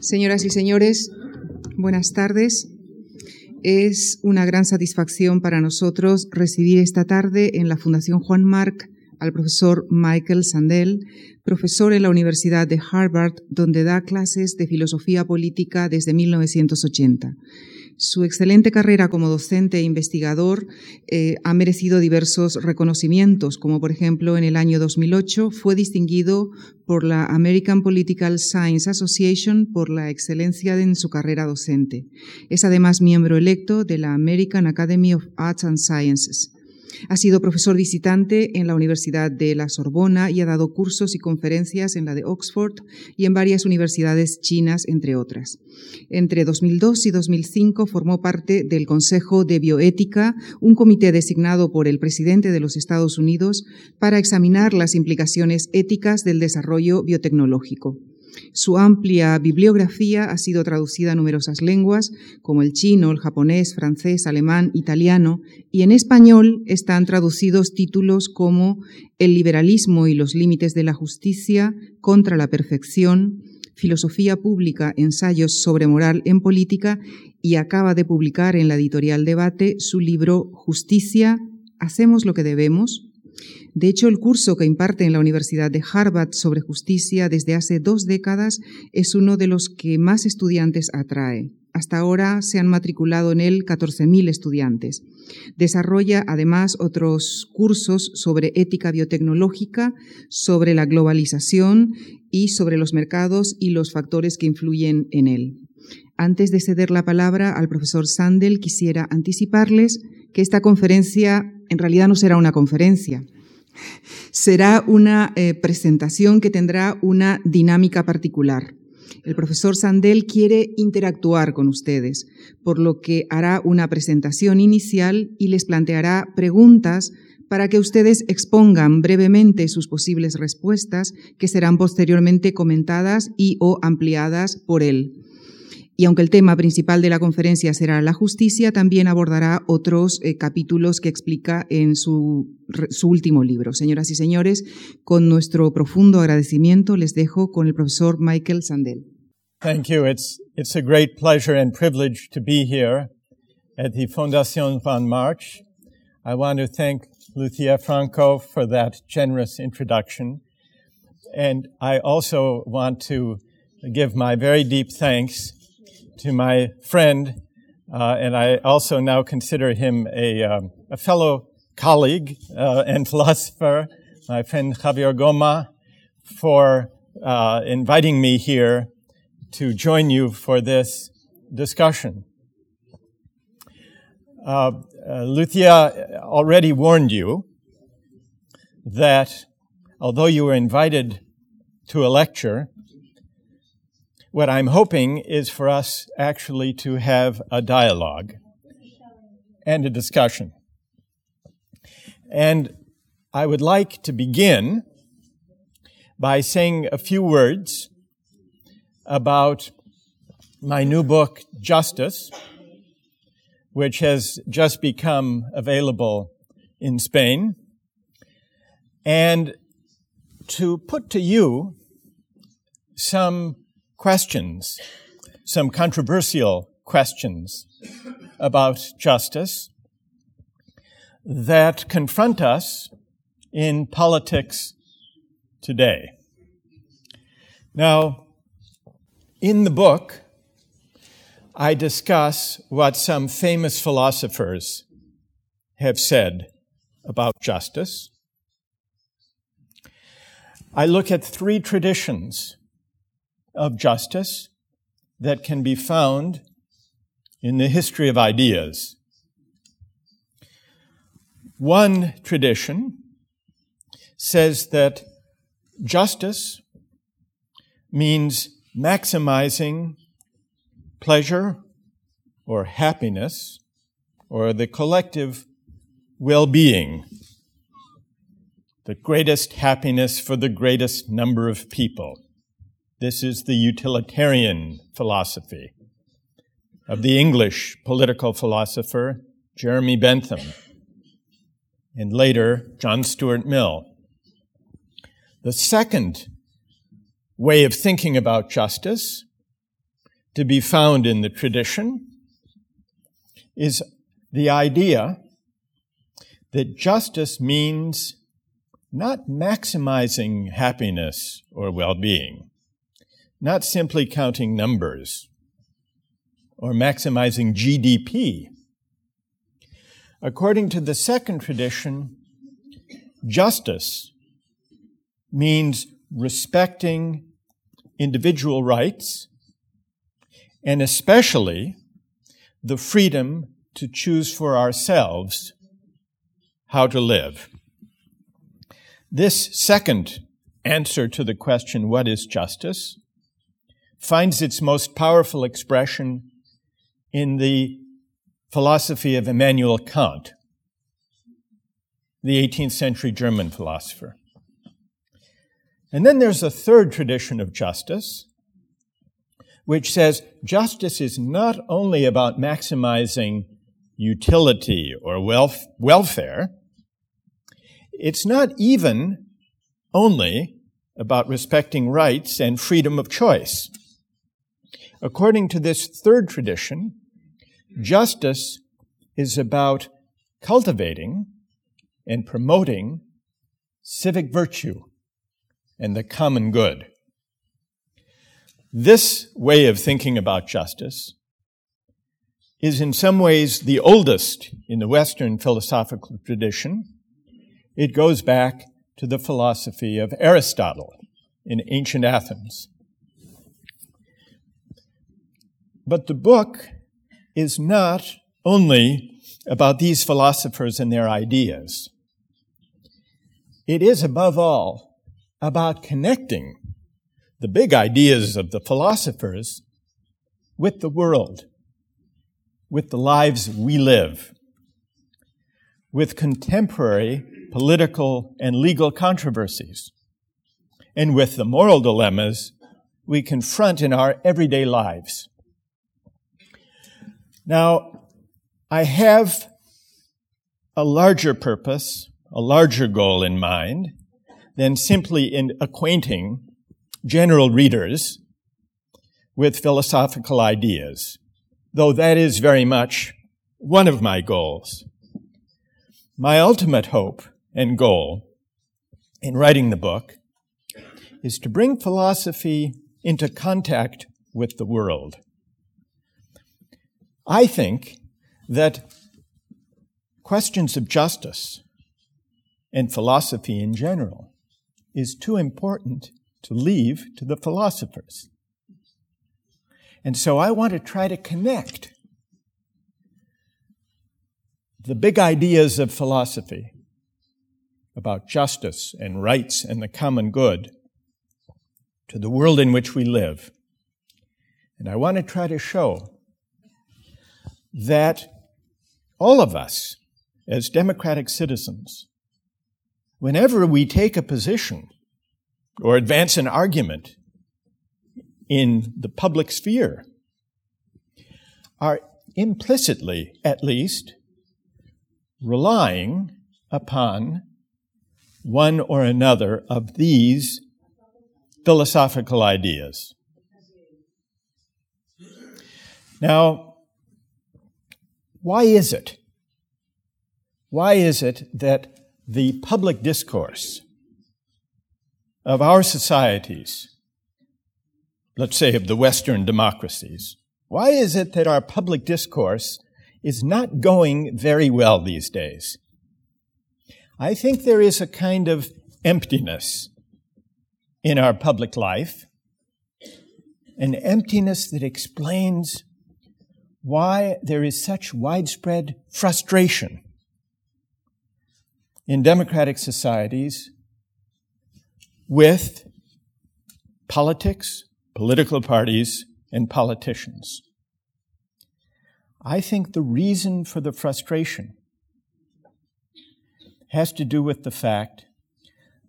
Señoras y señores, buenas tardes. Es una gran satisfacción para nosotros recibir esta tarde en la Fundación Juan Marc al profesor Michael Sandel, profesor en la Universidad de Harvard, donde da clases de filosofía política desde 1980. Su excelente carrera como docente e investigador eh, ha merecido diversos reconocimientos, como por ejemplo en el año 2008 fue distinguido por la American Political Science Association por la excelencia en su carrera docente. Es además miembro electo de la American Academy of Arts and Sciences. Ha sido profesor visitante en la Universidad de la Sorbona y ha dado cursos y conferencias en la de Oxford y en varias universidades chinas, entre otras. Entre 2002 y 2005 formó parte del Consejo de Bioética, un comité designado por el presidente de los Estados Unidos para examinar las implicaciones éticas del desarrollo biotecnológico. Su amplia bibliografía ha sido traducida a numerosas lenguas, como el chino, el japonés, francés, alemán, italiano, y en español están traducidos títulos como El liberalismo y los límites de la justicia contra la perfección, Filosofía Pública, ensayos sobre moral en política, y acaba de publicar en la editorial Debate su libro Justicia, ¿hacemos lo que debemos? De hecho, el curso que imparte en la Universidad de Harvard sobre justicia desde hace dos décadas es uno de los que más estudiantes atrae. Hasta ahora se han matriculado en él 14.000 estudiantes. Desarrolla además otros cursos sobre ética biotecnológica, sobre la globalización y sobre los mercados y los factores que influyen en él. Antes de ceder la palabra al profesor Sandel, quisiera anticiparles que esta conferencia en realidad no será una conferencia, será una eh, presentación que tendrá una dinámica particular. El profesor Sandel quiere interactuar con ustedes, por lo que hará una presentación inicial y les planteará preguntas para que ustedes expongan brevemente sus posibles respuestas, que serán posteriormente comentadas y o ampliadas por él. Y aunque el tema principal de la conferencia será la justicia, también abordará otros eh, capítulos que explica en su, su, último libro. Señoras y señores, con nuestro profundo agradecimiento les dejo con el profesor Michael Sandel. Thank you. It's, it's a great pleasure and privilege to be here at the Fundación Juan March. I want to thank Lucia Franco for that generous introduction. And I also want to give my very deep thanks to my friend, uh, and I also now consider him a, um, a fellow colleague uh, and philosopher, my friend Javier Gomá, for uh, inviting me here to join you for this discussion. Uh, uh, Lucia already warned you that although you were invited to a lecture, what I'm hoping is for us actually to have a dialogue and a discussion. And I would like to begin by saying a few words about my new book, Justice, which has just become available in Spain, and to put to you some questions, some controversial questions about justice that confront us in politics today. Now, in the book, I discuss what some famous philosophers have said about justice. I look at three traditions of justice that can be found in the history of ideas. One tradition says that justice means maximizing pleasure or happiness or the collective well-being, the greatest happiness for the greatest number of people. This is the utilitarian philosophy of the English political philosopher Jeremy Bentham and later John Stuart Mill. The second way of thinking about justice to be found in the tradition is the idea that justice means not maximizing happiness or well-being, not simply counting numbers or maximizing GDP. According to the second tradition, justice means respecting individual rights and especially the freedom to choose for ourselves how to live. This second answer to the question, what is justice, finds its most powerful expression in the philosophy of Immanuel Kant, the 18th century German philosopher. And then there's a third tradition of justice, which says justice is not only about maximizing utility or wealth, welfare, it's not even only about respecting rights and freedom of choice. According to this third tradition, justice is about cultivating and promoting civic virtue and the common good. This way of thinking about justice is in some ways the oldest in the Western philosophical tradition. It goes back to the philosophy of Aristotle in ancient Athens. But the book is not only about these philosophers and their ideas. It is above all about connecting the big ideas of the philosophers with the world, with the lives we live, with contemporary political and legal controversies, and with the moral dilemmas we confront in our everyday lives. Now, I have a larger purpose, a larger goal in mind than simply in acquainting general readers with philosophical ideas, though that is very much one of my goals. My ultimate hope and goal in writing the book is to bring philosophy into contact with the world. I think that questions of justice and philosophy in general is too important to leave to the philosophers. And so I want to try to connect the big ideas of philosophy about justice and rights and the common good to the world in which we live. And I want to try to show that all of us, as democratic citizens, whenever we take a position or advance an argument in the public sphere are implicitly, at least, relying upon one or another of these philosophical ideas. Now, why is it? Why is it that the public discourse of our societies, let's say of the Western democracies, why is it that our public discourse is not going very well these days? I think there is a kind of emptiness in our public life, an emptiness that explains why there is such widespread frustration in democratic societies with politics, political parties, and politicians. I think the reason for the frustration has to do with the fact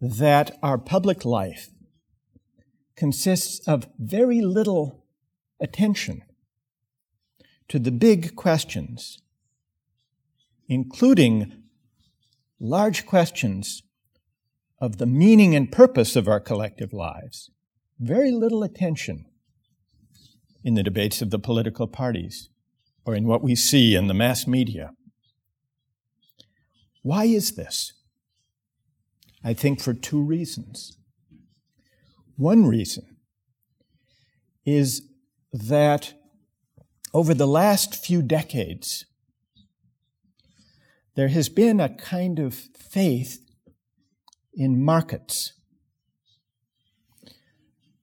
that our public life consists of very little attention to the big questions, including large questions of the meaning and purpose of our collective lives. Very little attention in the debates of the political parties or in what we see in the mass media. Why is this? I think for two reasons. One reason is that over the last few decades, there has been a kind of faith in markets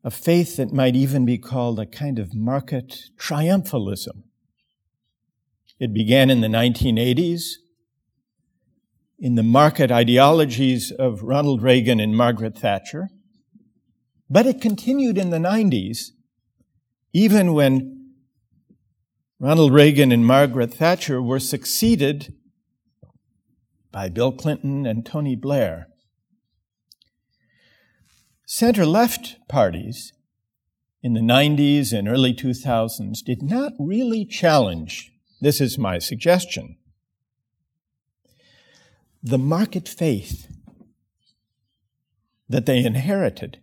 a faith that might even be called a kind of market triumphalism. It began in the 1980s in the market ideologies of Ronald Reagan and Margaret Thatcher, but it continued in the 90s, even when Ronald Reagan and Margaret Thatcher were succeeded by Bill Clinton and Tony Blair. Center left parties in the 90s and early 2000s did not really challenge, this is my suggestion, the market faith that they inherited.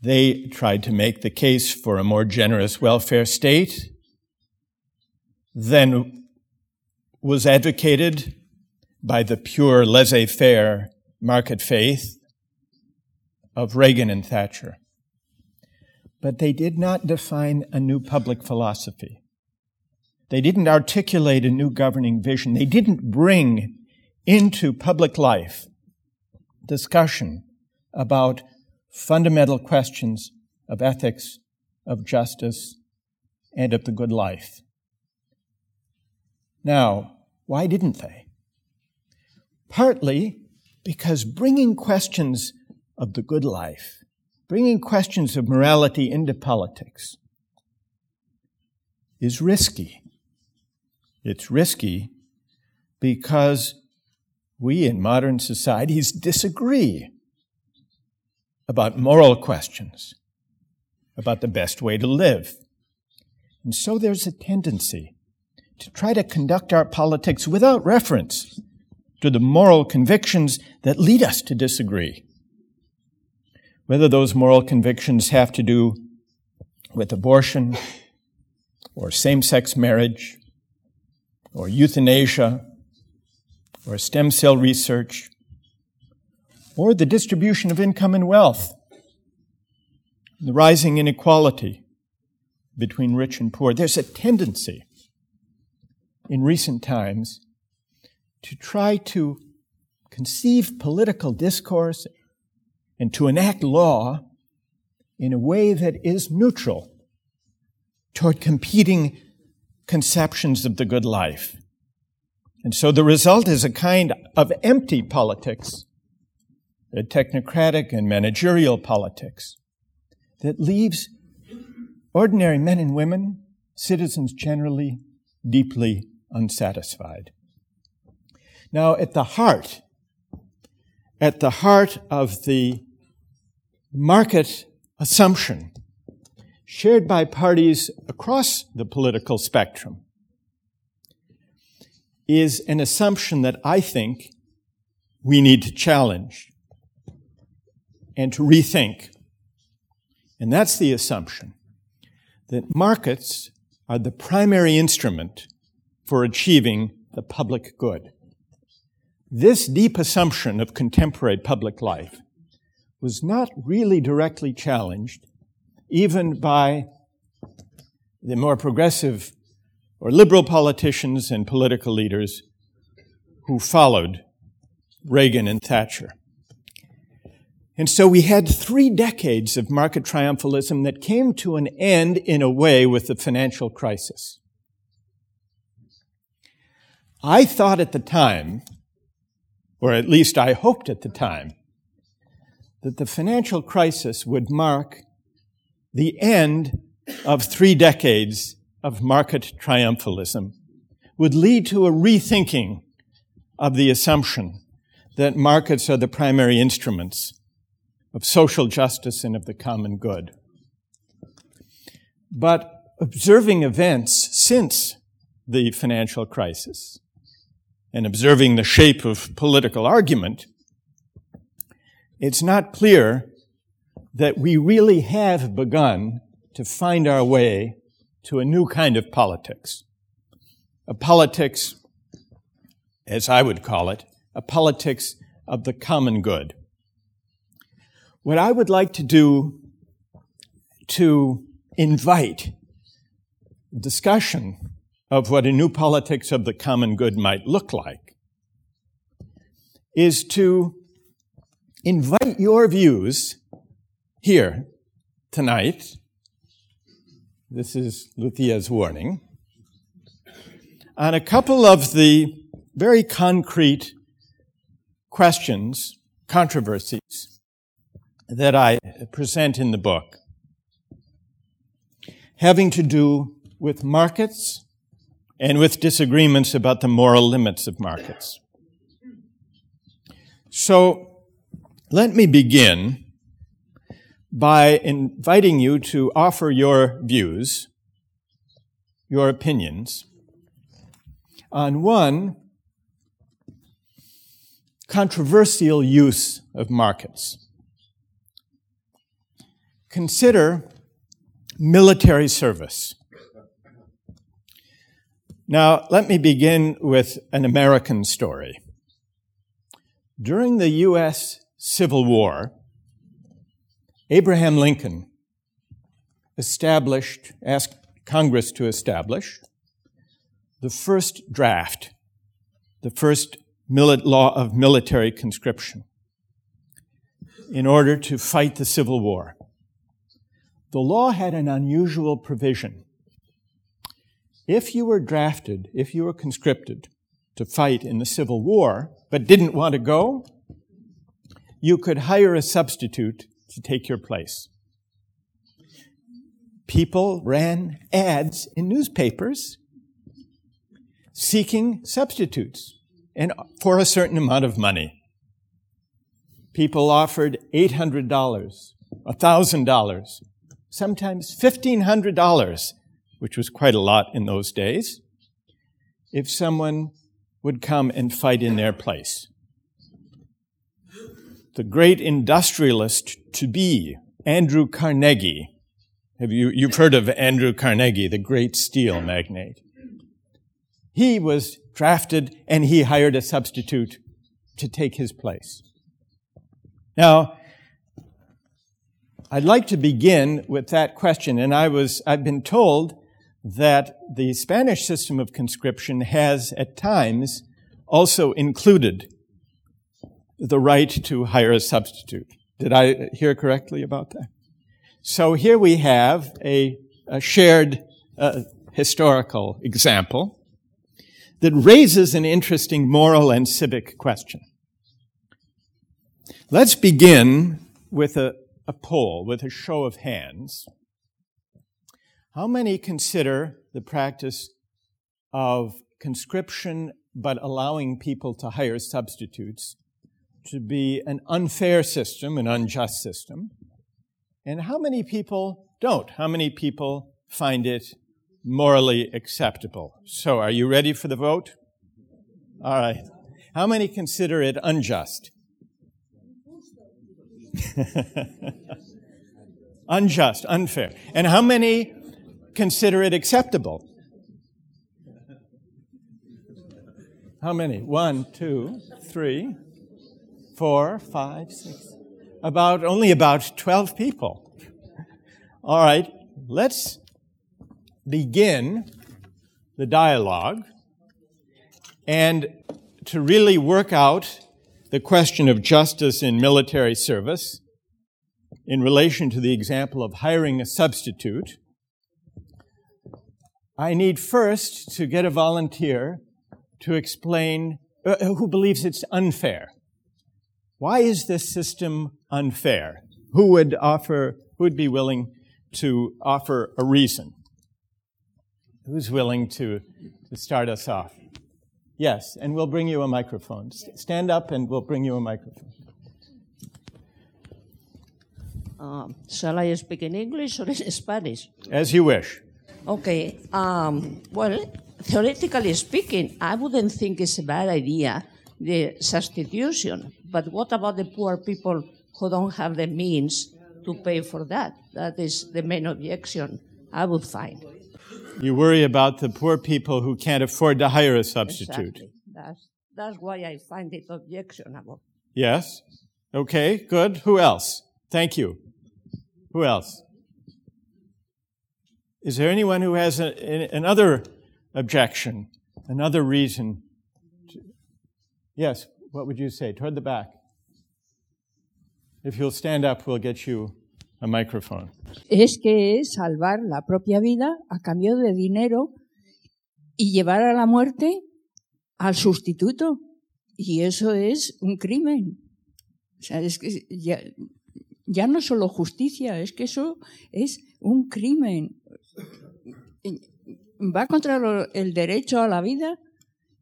They tried to make the case for a more generous welfare state than was advocated by the pure laissez faire market faith of Reagan and Thatcher. But they did not define a new public philosophy. They didn't articulate a new governing vision. They didn't bring into public life discussion about fundamental questions of ethics, of justice, and of the good life. Now, why didn't they? Partly because bringing questions of the good life, bringing questions of morality into politics is risky. It's risky because we in modern societies disagree about moral questions, about the best way to live. And so there's a tendency to try to conduct our politics without reference to the moral convictions that lead us to disagree whether those moral convictions have to do with abortion or same sex marriage or euthanasia or stem cell research or the distribution of income and wealth, the rising inequality between rich and poor. There's a tendency in recent times to try to conceive political discourse and to enact law in a way that is neutral toward competing conceptions of the good life. And so the result is a kind of empty politics, a technocratic and managerial politics that leaves ordinary men and women, citizens generally, deeply unsatisfied. Now, at the heart, at the heart of the market assumption shared by parties across the political spectrum is an assumption that I think we need to challenge and to rethink. And that's the assumption that markets are the primary instrument for achieving the public good. This deep assumption of contemporary public life was not really directly challenged, even by the more progressive or liberal politicians and political leaders who followed Reagan and Thatcher. And so we had three decades of market triumphalism that came to an end in a way with the financial crisis. I thought at the time, or at least I hoped at the time, that the financial crisis would mark the end of three decades of market triumphalism, would lead to a rethinking of the assumption that markets are the primary instruments of social justice and of the common good. But observing events since the financial crisis and observing the shape of political argument, it's not clear that we really have begun to find our way to a new kind of politics. A politics, as I would call it, a politics of the common good. What I would like to do to invite discussion of what a new politics of the common good might look like is to invite your views here tonight. This is Lucia's warning on a couple of the very concrete questions, controversies that I present in the book, having to do with markets and with disagreements about the moral limits of markets. So let me begin by inviting you to offer your views, your opinions on one controversial use of markets. Consider military service. Now, let me begin with an American story. During the U.S. Civil War, Abraham Lincoln established, asked Congress to establish the first draft, the first law of military conscription in order to fight the Civil War. The law had an unusual provision. If you were drafted, if you were conscripted to fight in the Civil War, but didn't want to go, you could hire a substitute to take your place. People ran ads in newspapers seeking substitutes and for a certain amount of money. People offered $800, $1,000, sometimes $1,500, which was quite a lot in those days, if someone would come and fight in their place. The great industrialist to be, Andrew Carnegie, have you, you've heard of Andrew Carnegie, the great steel magnate. He was drafted and he hired a substitute to take his place. Now, I'd like to begin with that question, and I was, I've been told that the Spanish system of conscription has at times also included the right to hire a substitute. Did I hear correctly about that? So here we have a, a shared uh, historical example that raises an interesting moral and civic question. Let's begin with a, a poll, with a show of hands. How many consider the practice of conscription but allowing people to hire substitutes to be an unfair system, an unjust system? And how many people don't? How many people find it morally acceptable. So, are you ready for the vote? All right. How many consider it unjust? unjust, unfair. And how many consider it acceptable? How many? One, two, three, four, five, six. About, only about 12 people. All right. Let's begin the dialogue and to really work out the question of justice in military service in relation to the example of hiring a substitute, I need first to get a volunteer to explain uh, who believes it's unfair. Why is this system unfair? Who would offer, who would be willing to offer a reason? Who's willing to, to start us off? Yes, and we'll bring you a microphone. Stand up and we'll bring you a microphone. Um, shall I speak in English or in Spanish? As you wish. Okay. Um, well, theoretically speaking, I wouldn't think it's a bad idea, the substitution. But what about the poor people who don't have the means to pay for that. That is the main objection I would find. You worry about the poor people who can't afford to hire a substitute. Exactly. That's, that's why I find it objectionable. Yes? Okay, good. Who else? Thank you. Who else? Is there anyone who has a, a- another objection, another reason? To, yes, what would you say? Toward the back. If you'll stand up, we'll get you es que es salvar la propia vida a cambio de dinero y llevar a la muerte al sustituto. Y eso es un crimen. Ya, no solo justicia, es que eso es un crimen. Va contra el derecho a la vida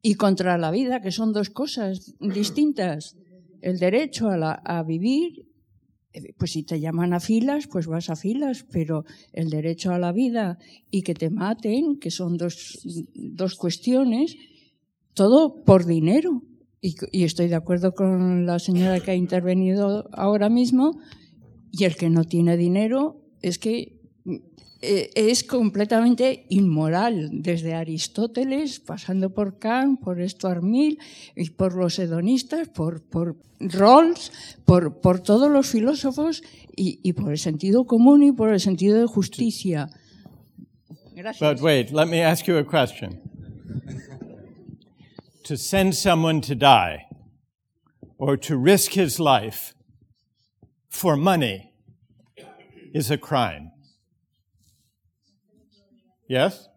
y contra la vida, que son dos cosas distintas. El derecho a, la- a vivir pues si te llaman a filas, pues vas a filas, pero el derecho a la vida y que te maten, que son dos, dos cuestiones, todo por dinero. Y, y estoy de acuerdo con la señora que ha intervenido ahora mismo, y el que no tiene dinero es que eh, es completamente inmoral, desde Aristóteles, pasando por Kant, por Stuart Mill y por los hedonistas, por, por Rawls, por, por todos los filósofos y, y por el sentido común y por el sentido de justicia. Gracias. But wait, let me ask you a question. to send someone to die or to risk his life for money is a crime. Yes?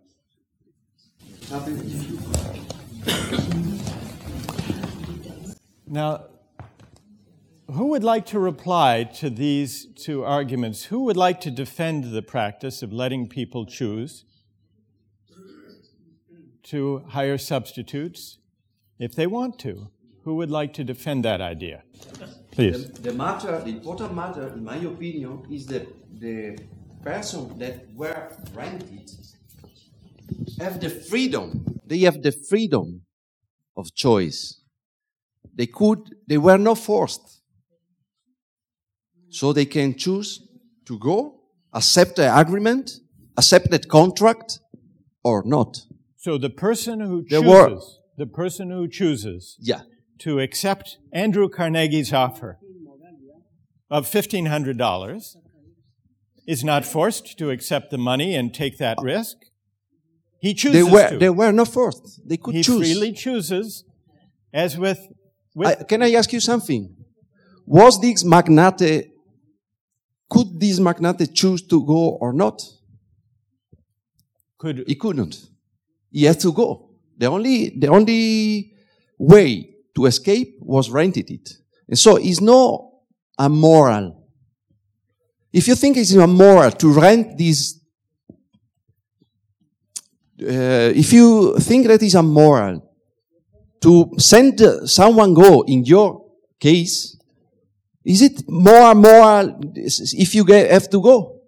Now, who would like to reply to these two arguments? Who would like to defend the practice of letting people choose to hire substitutes if they want to? Who would like to defend that idea? Please. The matter, the important matter, in my opinion, is that the person that were rented have the freedom. They have the freedom of choice. They could, they were not forced. So they can choose to go, accept the agreement, accept that contract, or not. So the person who chooses, were- the person who chooses Yeah. to accept Andrew Carnegie's offer of $1,500 is not forced to accept the money and take that uh, risk. He They chooses were, to. they were not forced. They could he choose. He freely chooses, as with, with I, can I ask you something? Was this magnate, could this magnate choose to go or not? could He couldn't. He had to go. The only, the only way to escape was rented it. And so it's not immoral. If you think it's immoral to rent this, uh, if you think that is immoral to send uh, someone go in your case, is it more moral if you get, have to go?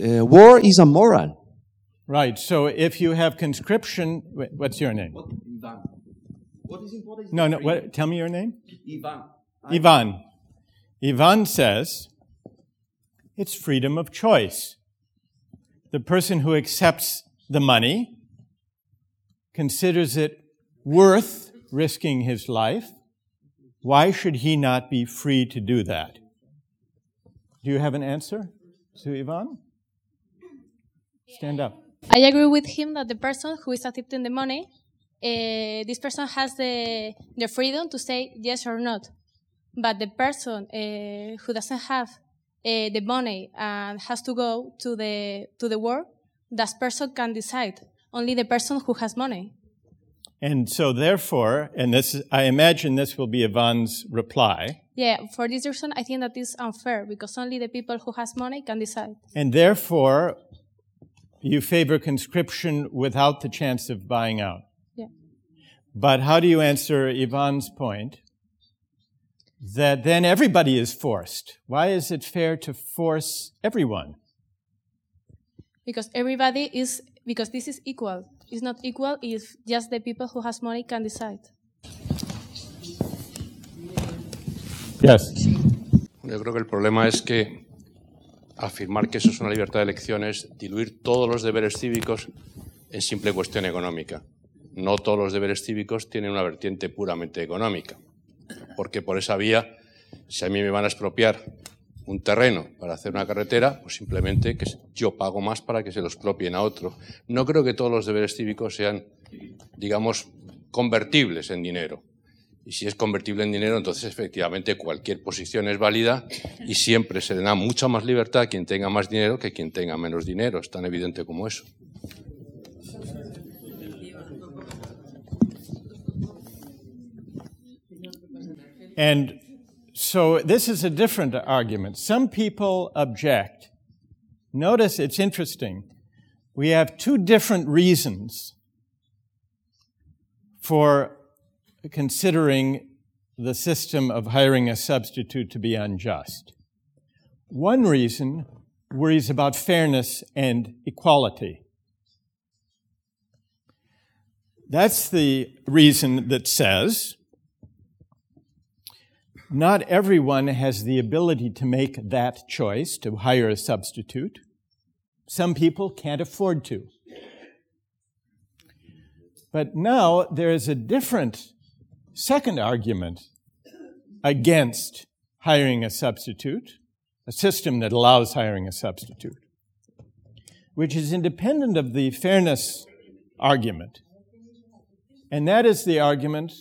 Uh, war is immoral. right. So if you have conscription, wait, what's your name? Ivan. What is important? No, no. What, tell me your name. Ivan. Ivan. Ivan says it's freedom of choice. The person who accepts the money considers it worth risking his life. Why should he not be free to do that? Do you have an answer to Ivan? Stand up. I agree with him that the person who is accepting the money, uh, this person has the, the freedom to say yes or not. But the person uh, who doesn't have uh, the money and has to go to the to the war, that person can decide. Only the person who has money. And so therefore, and this is, I imagine this will be Ivan's reply, Yeah, for this reason, I think that is unfair because only the people who has money can decide. and therefore you favor conscription without the chance of buying out. Yeah. But how do you answer Ivan's point that then everybody is forced? Why is it fair to force everyone? Because everybody is because this is equal. It's not equal if just the people who has money can decide. Yes. Yo creo que el problema es que afirmar que eso es una libertad de elección es diluir todos los deberes cívicos en simple cuestión económica. No todos los deberes cívicos tienen una vertiente puramente económica, porque por esa vía, si a mí me van a expropiar un terreno para hacer una carretera, pues simplemente que yo pago más para que se lo expropien a otro. No creo que todos los deberes cívicos sean, digamos, convertibles en dinero. Y si es convertible en dinero, entonces efectivamente cualquier posición es válida y siempre se le da mucha más libertad a quien tenga más dinero que a quien tenga menos dinero. Es tan evidente como eso. And so this is a different argument. Some people object. Notice it's interesting. We have two different reasons for considering the system of hiring a substitute to be unjust. One reason worries about fairness and equality. That's the reason that says not everyone has the ability to make that choice to hire a substitute. Some people can't afford to. But now there is a different second argument against hiring a substitute, a system that allows hiring a substitute, which is independent of the fairness argument. And that is the argument,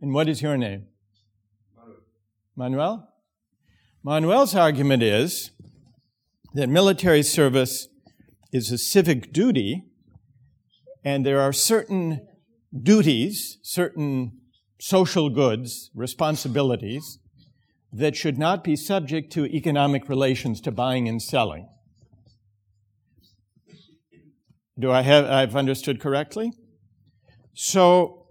and what is your name? Manuel? Manuel's argument is that military service is a civic duty, and there are certain duties, certain social goods, responsibilities that should not be subject to economic relations to buying and selling. Do I have I've understood correctly? So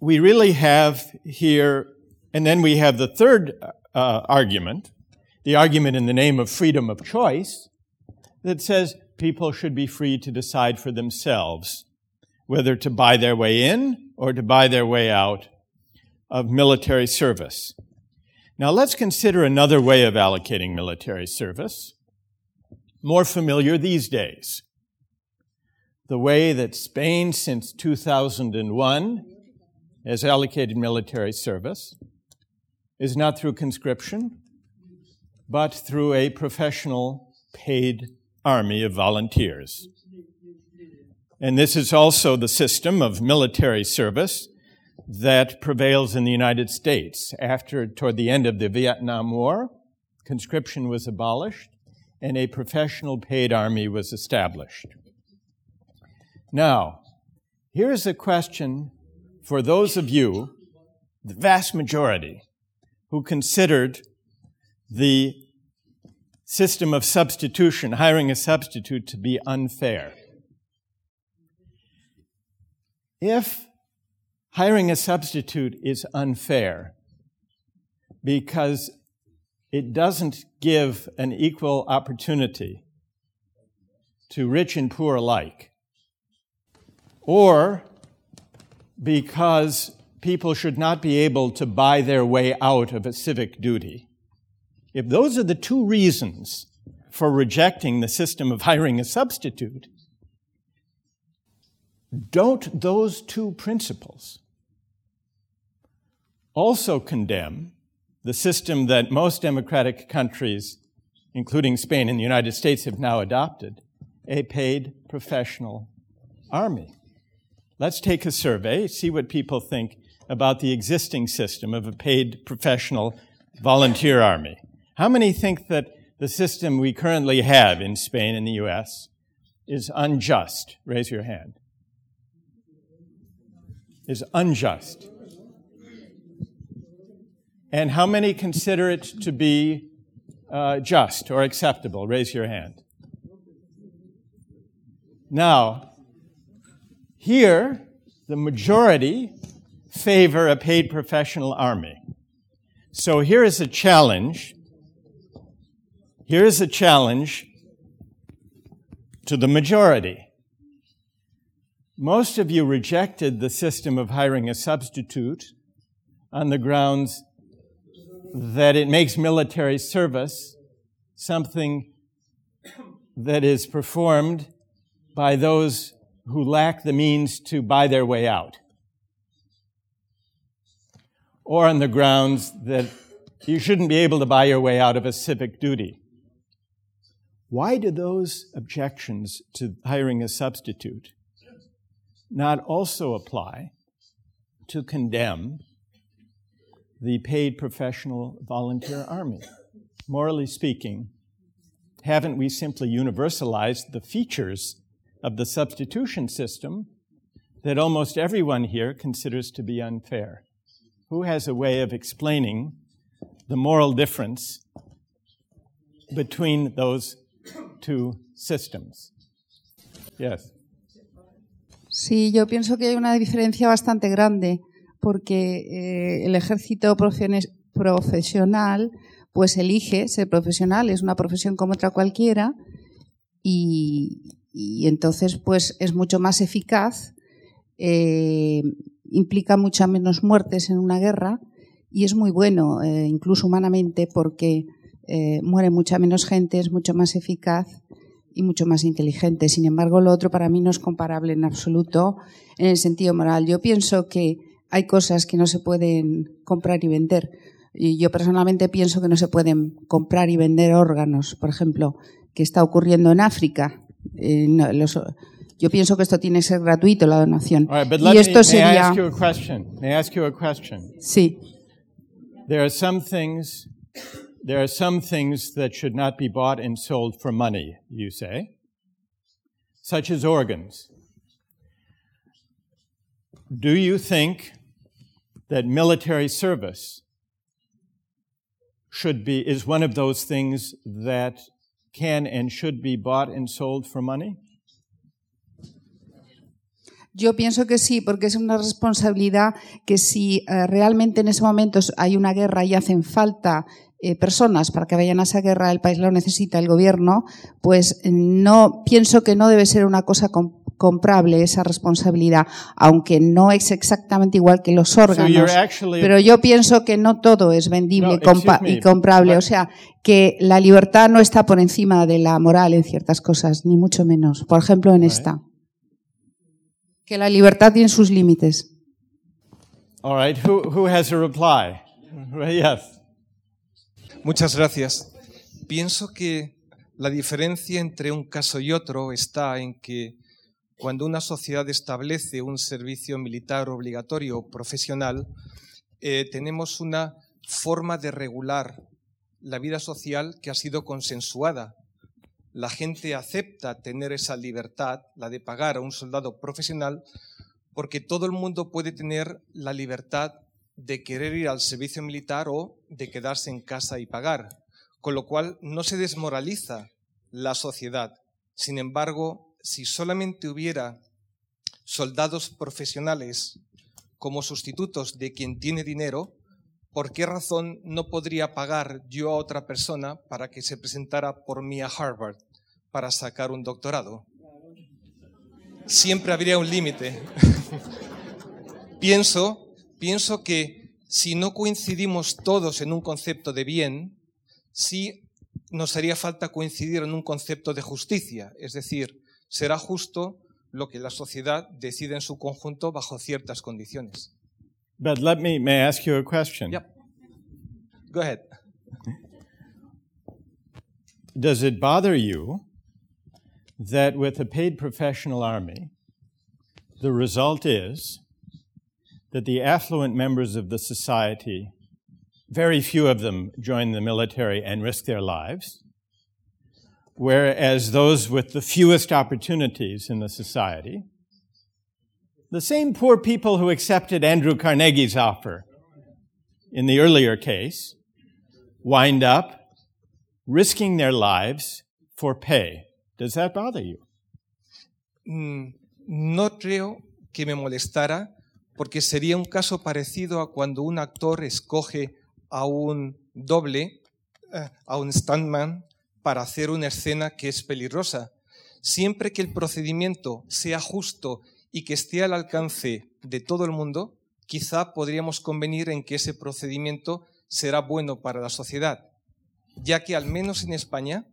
we really have here and then we have the third uh, argument, the argument in the name of freedom of choice, that says people should be free to decide for themselves whether to buy their way in or to buy their way out of military service. Now let's consider another way of allocating military service, more familiar these days. The way that Spain since 2001 has allocated military service is not through conscription, but through a professional paid army of volunteers. And this is also the system of military service that prevails in the United States. After, toward the end of the Vietnam War, conscription was abolished and a professional paid army was established. Now, here's a question for those of you, the vast majority, who considered the system of substitution, hiring a substitute, to be unfair. If hiring a substitute is unfair because it doesn't give an equal opportunity to rich and poor alike, or because people should not be able to buy their way out of a civic duty. If those are the two reasons for rejecting the system of hiring a substitute, don't those two principles also condemn the system that most democratic countries, including Spain and the United States, have now adopted a paid professional army? Let's take a survey, see what people think about the existing system of a paid professional volunteer army. How many think that the system we currently have in Spain and the US is unjust? Raise your hand. Is unjust. And how many consider it to be uh, just or acceptable? Raise your hand. Now, here, the majority favor a paid professional army. So here is a challenge. Here is a challenge to the majority. Most of you rejected the system of hiring a substitute on the grounds that it makes military service something that is performed by those who lack the means to buy their way out. Or on the grounds that you shouldn't be able to buy your way out of a civic duty. Why do those objections to hiring a substitute not also apply to condemn the paid professional volunteer army? Morally speaking, haven't we simply universalized the features of the substitution system that almost everyone here considers to be unfair? Who has a way of explaining the moral difference between those two systems? Yes. Sí, yo pienso que hay una diferencia bastante grande porque eh, el ejército profesional pues elige ser profesional, es una profesión como otra cualquiera y, y entonces pues es mucho más eficaz, eh, implica muchas menos muertes en una guerra y es muy bueno, eh, incluso humanamente, porque eh, muere mucha menos gente, es mucho más eficaz y mucho más inteligente. Sin embargo, lo otro para mí no es comparable en absoluto en el sentido moral. Yo pienso que hay cosas que no se pueden comprar y vender. Y yo personalmente pienso que no se pueden comprar y vender órganos, por ejemplo, que está ocurriendo en África. Eh, yo pienso que esto tiene que ser gratuito, la donación. All right, but y esto me, sería. ask you a question? May I ask you a question? Sí. There are some things, there are some things that should not be bought and sold for money, you say, such as organs. Do you think that military service should be, is one of those things that can and should be bought and sold for money? Yo pienso que sí, porque es una responsabilidad que si eh, realmente en ese momento hay una guerra y hacen falta eh, personas para que vayan a esa guerra, el país lo necesita, el gobierno, pues no pienso que no debe ser una cosa com- comprable esa responsabilidad, aunque no es exactamente igual que los órganos. Pero yo pienso que no todo es vendible No, y me, comprable. but- O sea, que la libertad no está por encima de la moral en ciertas cosas, ni mucho menos. Por ejemplo, en esta. Que la libertad tiene sus límites. All right, who, who has a reply? Yes. Muchas gracias. Pienso que la diferencia entre un caso y otro está en que cuando una sociedad establece un servicio militar obligatorio o profesional, eh, tenemos una forma de regular la vida social que ha sido consensuada. La gente acepta tener esa libertad, la de pagar a un soldado profesional, porque todo el mundo puede tener la libertad de querer ir al servicio militar o de quedarse en casa y pagar, con lo cual no se desmoraliza la sociedad. Sin embargo, si solamente hubiera soldados profesionales como sustitutos de quien tiene dinero, ¿por qué razón no podría pagar yo a otra persona para que se presentara por mí a Harvard para sacar un doctorado? Siempre habría un límite. pienso, pienso que si no coincidimos todos en un concepto de bien, sí nos haría falta coincidir en un concepto de justicia, es decir, será justo lo que la sociedad decide en su conjunto bajo ciertas condiciones. But let me, may I ask you a question? Yep. Go ahead. Does it bother you that with a paid professional army, the result is that the affluent members of the society, very few of them join the military and risk their lives, whereas those with the fewest opportunities in the society, the same poor people who accepted Andrew Carnegie's offer in the earlier case wind up risking their lives for pay. Does that bother you? Mm, No creo que me molestara porque sería un caso parecido a cuando un actor escoge a un doble, eh, a un stuntman, para hacer una escena que es peligrosa. Siempre que el procedimiento sea justo y que esté al alcance de todo el mundo, quizá podríamos convenir en que ese procedimiento será bueno para la sociedad, ya que al menos en España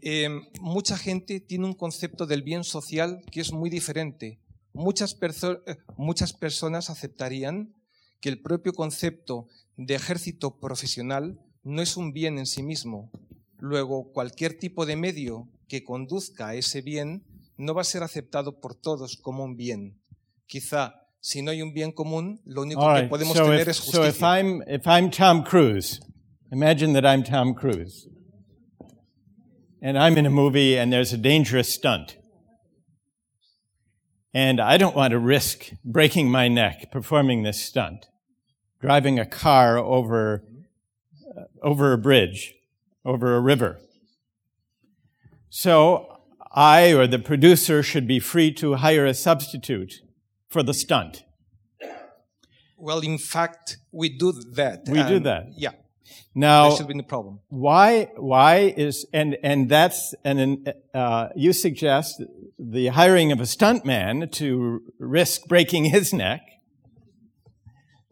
eh, mucha gente tiene un concepto del bien social que es muy diferente. Eh, muchas personas aceptarían que el propio concepto de ejército profesional no es un bien en sí mismo. Luego, cualquier tipo de medio que conduzca a ese bien no va a ser aceptado por todos como un bien. Quizá si no hay un bien común, lo único All que podemos So tener if, es so if. I'm if I'm Tom Cruise, imagine that I'm Tom Cruise, and I'm in a movie and there's a dangerous stunt, and I don't want to risk breaking my neck performing this stunt, driving a car over uh, over a bridge, over a river. So I or the producer should be free to hire a substitute for the stunt. Well, in fact, we do that. We do that. Yeah, Now, that should be the problem. why why is and and that's and uh, you suggest the hiring of a stuntman to risk breaking his neck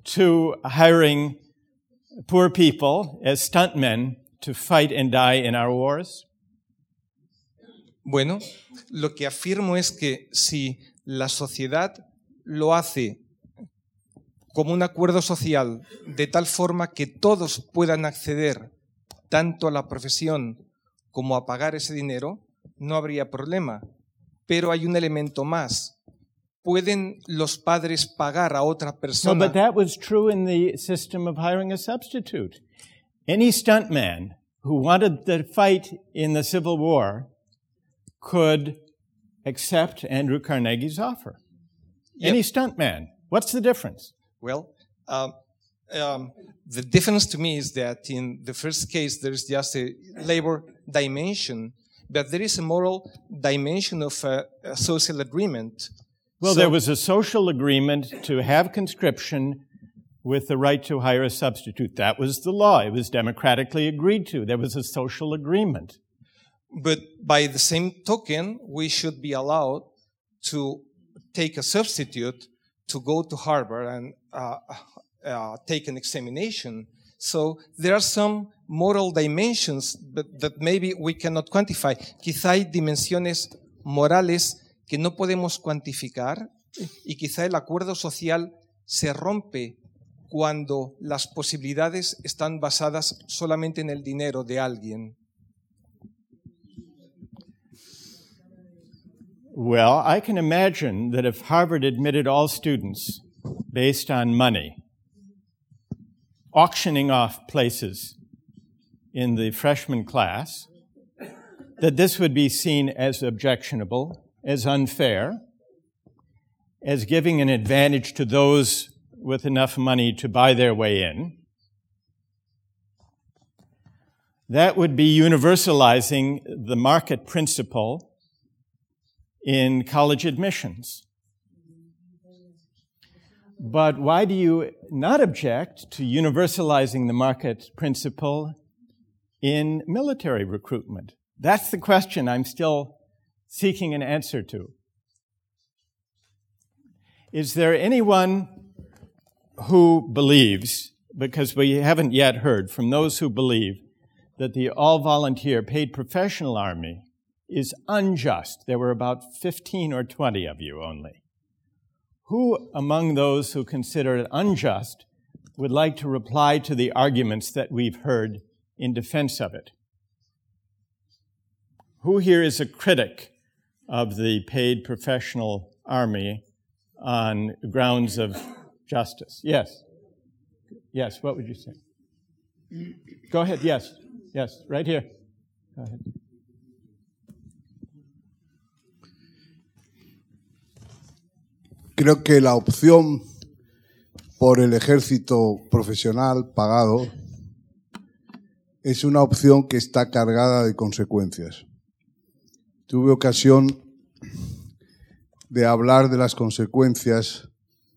to hiring poor people as stuntmen to fight and die in our wars Bueno, lo que afirmo es que si la sociedad lo hace como un acuerdo social de tal forma que todos puedan acceder tanto a la profesión como a pagar ese dinero, no habría problema. Pero hay un elemento más. ¿Pueden los padres pagar a otra no persona? but that was true in the system of hiring a substitute any stuntman who wanted to fight in the civil war could accept andrew carnegie's offer any stuntman what's the difference Well, um, um, the difference to me is that in the first case, there's just a labor dimension, but there is a moral dimension of a, a social agreement. Well, So- there was a social agreement to have conscription with the right to hire a substitute. That was the law. It was democratically agreed to. There was a social agreement. But by the same token, we should be allowed to take a substitute to go to Harvard and uh, uh, take an examination. So there are some moral dimensions but that maybe we cannot quantify. Quizá hay dimensiones morales que no podemos cuantificar y quizá el acuerdo social se rompe cuando las posibilidades están basadas solamente en el dinero de alguien. Well, I can imagine that if Harvard admitted all students based on money, auctioning off places in the freshman class, that this would be seen as objectionable, as unfair, as giving an advantage to those with enough money to buy their way in. That would be universalizing the market principle in college admissions. But why do you not object to universalizing the market principle in military recruitment? That's the question I'm still seeking an answer to. Is there anyone who believes, because we haven't yet heard from those who believe, that the all volunteer paid professional army is unjust? There were about 15 or 20 of you only. Who among those who consider it unjust would like to reply to the arguments that we've heard in defense of it? Who here is a critic of the paid professional army on grounds of justice? Yes. Yes, what would you say? Go ahead, yes. Yes, right here. Go ahead. Creo que la opción por el ejército profesional pagado es una opción que está cargada de consecuencias. Tuve ocasión de hablar de las consecuencias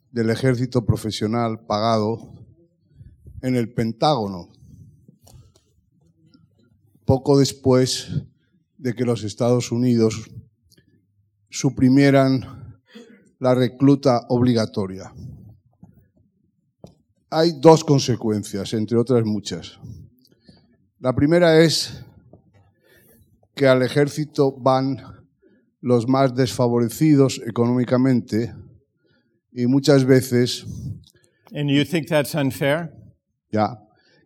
del ejército profesional pagado en el Pentágono, poco después de que los Estados Unidos suprimieran la recluta obligatoria. hay dos consecuencias, entre otras muchas. La primera es que al ejército van los más desfavorecidos económicamente y muchas veces And you think that's unfair? ya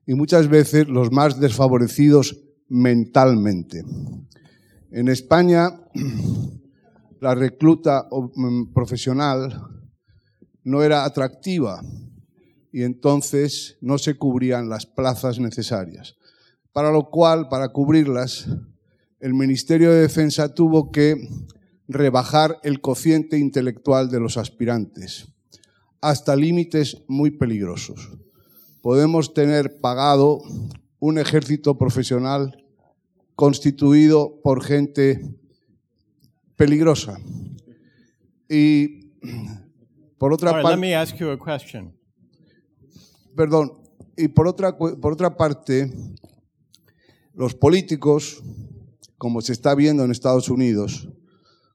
y muchas veces los más desfavorecidos mentalmente. En España la recluta mm, profesional no era atractiva y entonces no se cubrían las plazas necesarias. Para lo cual, para cubrirlas, el Ministerio de Defensa tuvo que rebajar el cociente intelectual de los aspirantes hasta límites muy peligrosos. Podemos tener pagado un ejército profesional constituido por gente peligrosa. Y por otra let parte, me ask you a question. perdón, y por otra, por otra parte, los políticos, como se está viendo en Estados Unidos,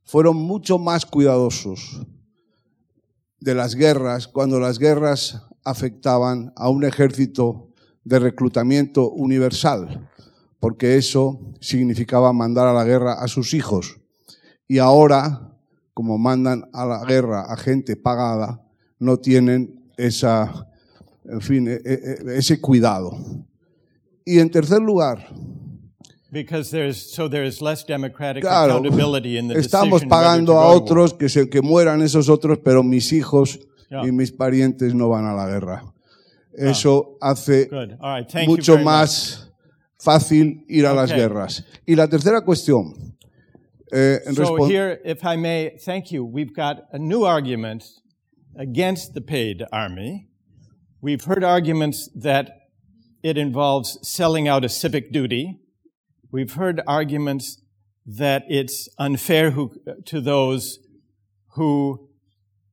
fueron mucho más cuidadosos de las guerras cuando las guerras afectaban a un ejército de reclutamiento universal, porque eso significaba mandar a la guerra a sus hijos. Y ahora, como mandan a la guerra a gente pagada, no tienen esa, en fin, e- e- ese cuidado. Y en tercer lugar, Because there's so there's less democratic Claro, accountability in the estamos pagando a otros que, se, que mueran esos otros, pero mis hijos Yeah. y mis parientes no van a la guerra. Eso hace right. Mucho much. más fácil ir a las guerras. Y la tercera cuestión. Eh, en So here, if I may, thank you. We've got a new argument against the paid army. We've heard arguments that it involves selling out a civic duty. We've heard arguments that it's unfair who, to those who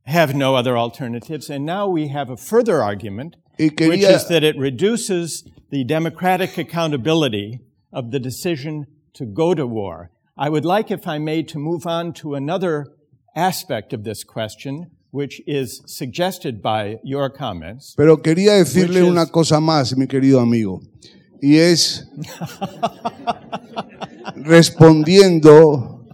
have no other alternatives. And now we have a further argument, Y which is that it reduces the democratic accountability of the decision to go to war. I would like, if I may, to move on to another aspect of this question, which is suggested by your comments. Pero quería decirle Which is- una cosa más, mi querido amigo. Y es respondiendo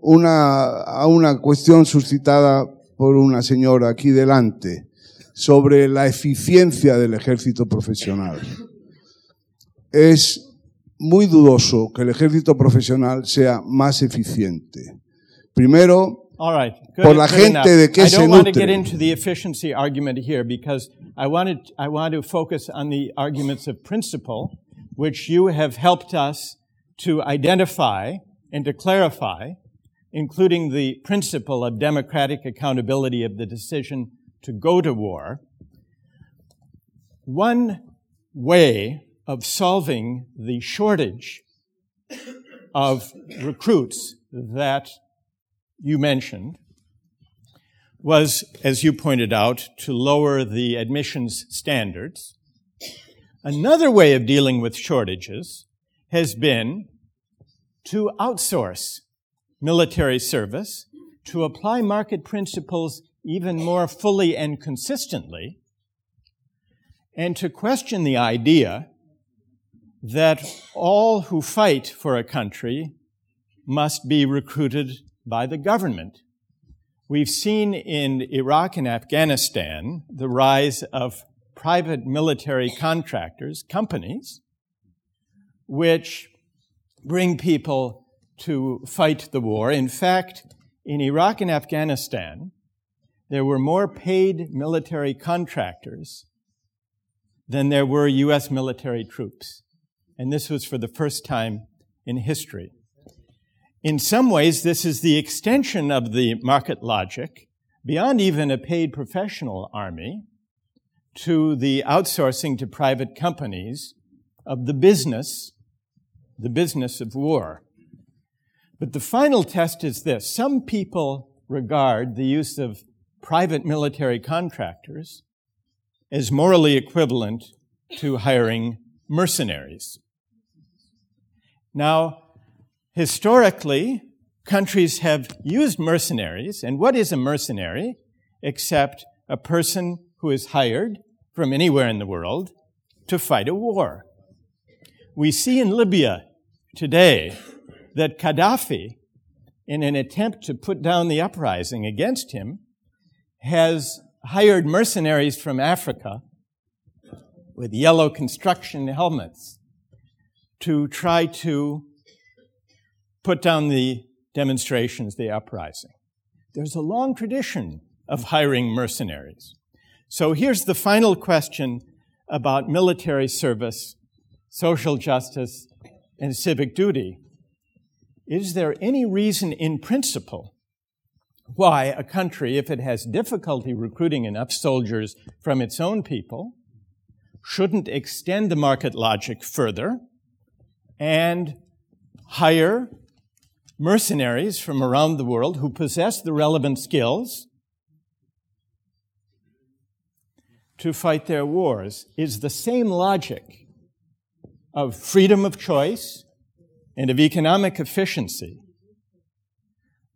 una, a una cuestión suscitada por una señora aquí delante sobre la eficiencia del ejército profesional. Es muy dudoso que el ejército profesional sea más eficiente. Primero, All right. Good, Por la gente enough. de que I se don't want to get into the efficiency argument here because I wanted, I want to focus on the arguments of principle, which you have helped us to identify and to clarify, including the principle of democratic accountability of the decision to go to war. One way of solving the shortage of recruits that you mentioned was, as you pointed out, to lower the admissions standards. Another way of dealing with shortages has been to outsource military service, to apply market principles even more fully and consistently, and to question the idea that all who fight for a country must be recruited by the government. We've seen in Iraq and Afghanistan the rise of private military contractors, companies, which bring people to fight the war. In fact, in Iraq and Afghanistan, there were more paid military contractors than there were U.S. military troops. And this was for the first time in history. In some ways, this is the extension of the market logic beyond even a paid professional army to the outsourcing to private companies of the business, the business of war. But the final test is this. Some people regard the use of private military contractors as morally equivalent to hiring mercenaries. Now, historically, countries have used mercenaries, and what is a mercenary except a person who is hired from anywhere in the world to fight a war. We see in Libya today that Gaddafi, in an attempt to put down the uprising against him, has hired mercenaries from Africa with yellow construction helmets to try to put down the demonstrations, the uprising. There's a long tradition of hiring mercenaries. So here's the final question about military service, social justice, and civic duty. Is there any reason in principle why a country, if it has difficulty recruiting enough soldiers from its own people, shouldn't extend the market logic further and hire mercenaries from around the world who possess the relevant skills to fight their wars. Is the same logic of freedom of choice and of economic efficiency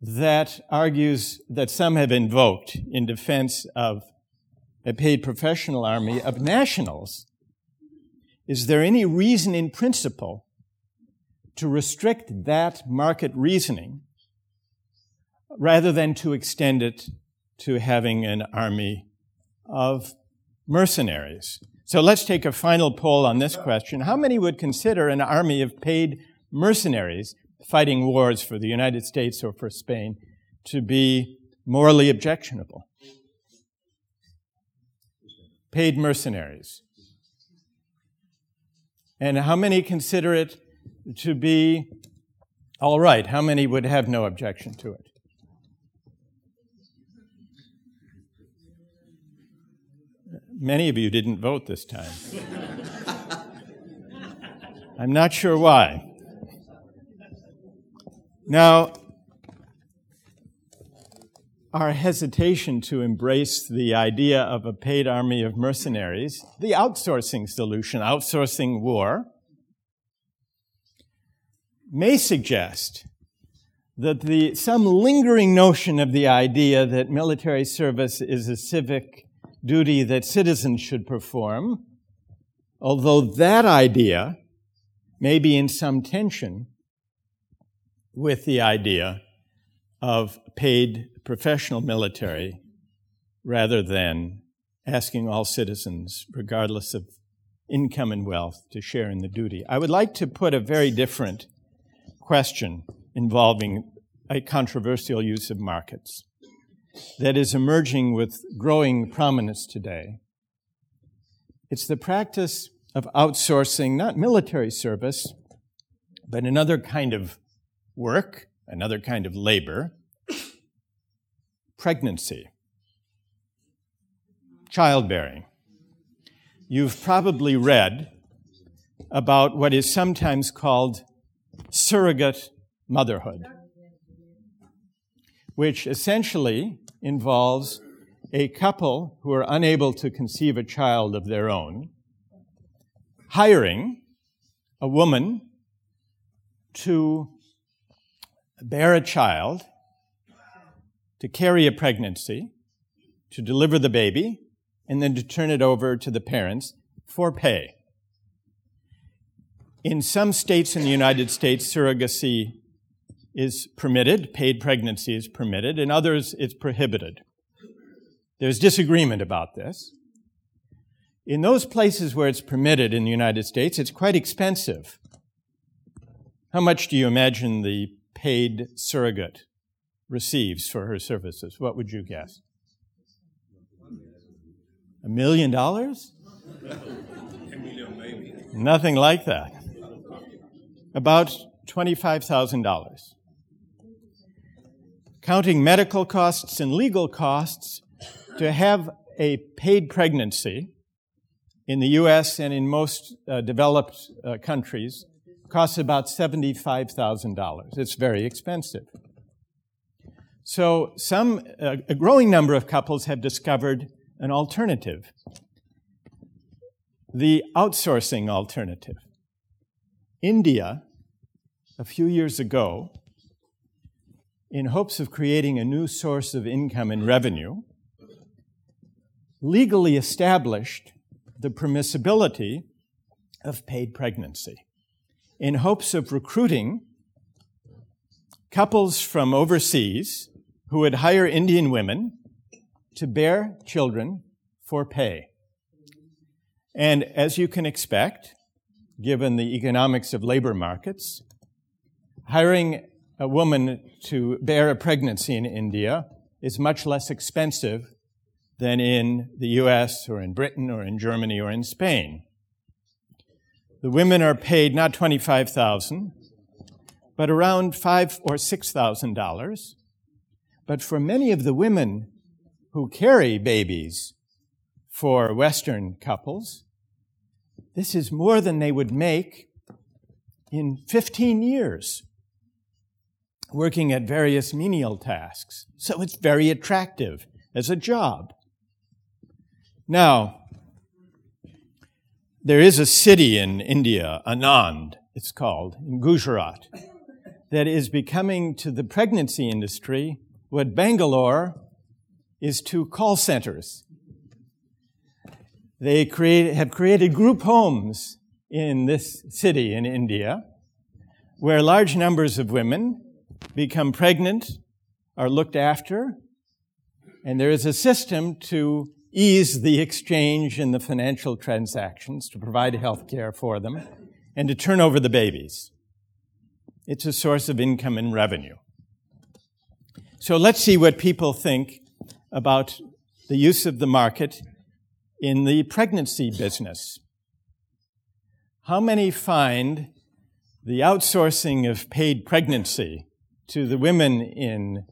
that argues that some have invoked in defense of a paid professional army of nationals. Is there any reason in principle to restrict that market reasoning rather than to extend it to having an army of mercenaries? So let's take a final poll on this question. How many would consider an army of paid mercenaries fighting wars for the United States or for Spain to be morally objectionable. Paid mercenaries. And how many consider it to be all right? How many would have no objection to it? Many of you didn't vote this time. I'm not sure why. Now, our hesitation to embrace the idea of a paid army of mercenaries, the outsourcing solution, outsourcing war, may suggest that the, some lingering notion of the idea that military service is a civic duty that citizens should perform, although that idea may be in some tension with the idea of paid professional military rather than asking all citizens, regardless of income and wealth, to share in the duty. I would like to put a very different question involving a controversial use of markets that is emerging with growing prominence today. It's the practice of outsourcing not military service, but another kind of work, another kind of labor, pregnancy, childbearing. You've probably read about what is sometimes called surrogate motherhood, which essentially involves a couple who are unable to conceive a child of their own hiring a woman to bear a child, to carry a pregnancy, to deliver the baby, and then to turn it over to the parents for pay. In some states in the United States, surrogacy is permitted, paid pregnancy is permitted, in others it's prohibited. There's disagreement about this. In those places where it's permitted in the United States, it's quite expensive. How much do you imagine the paid surrogate receives for her services? What would you guess? A million dollars? Nothing like that. About $25,000. Counting medical costs and legal costs, to have a paid pregnancy in the US and in most uh, developed uh, countries costs about $75,000. It's very expensive. So some, a growing number of couples have discovered an alternative. The outsourcing alternative. India, a few years ago, in hopes of creating a new source of income and revenue, legally established the permissibility of paid pregnancy in hopes of recruiting couples from overseas who would hire Indian women to bear children for pay. And as you can expect, given the economics of labor markets, hiring a woman to bear a pregnancy in India is much less expensive than in the US or in Britain or in Germany or in Spain. The women are paid not 25,000, but around five or six thousand dollars. But for many of the women who carry babies for Western couples, this is more than they would make in 15 years working at various menial tasks. So it's very attractive as a job. Now, there is a city in India, Anand, it's called, in Gujarat, that is becoming to the pregnancy industry what Bangalore is to call centers. They create, have created group homes in this city in India where large numbers of women become pregnant, are looked after, and there is a system to ease the exchange in the financial transactions, to provide health care for them, and to turn over the babies. It's a source of income and revenue. So let's see what people think about the use of the market in the pregnancy business. How many find the outsourcing of paid pregnancy to the women in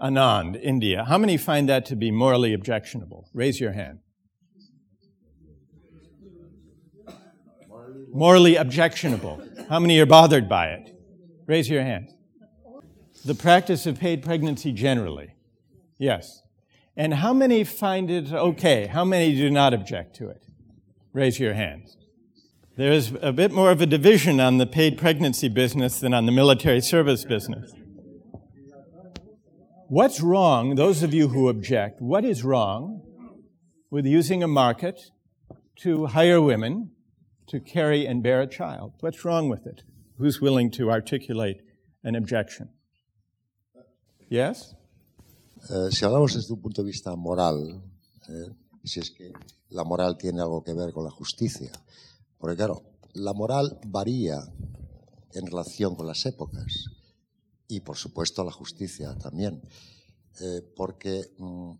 Anand, India, how many find that to be morally objectionable? Raise your hand. Morally objectionable. How many are bothered by it? Raise your hand. The practice of paid pregnancy generally. Yes. And how many find it okay? How many do not object to it? Raise your hands. There's a bit more of a division on the paid pregnancy business than on the military service business. What's wrong, those of you who object, what is wrong with using a market to hire women to carry and bear a child? What's wrong with it? Who's willing to articulate an objection? Yes? Eh, si hablamos desde un punto de vista moral, eh, si es que la moral tiene algo que ver con la justicia, porque claro, la moral varía en relación con las épocas y por supuesto la justicia también, eh, porque mm,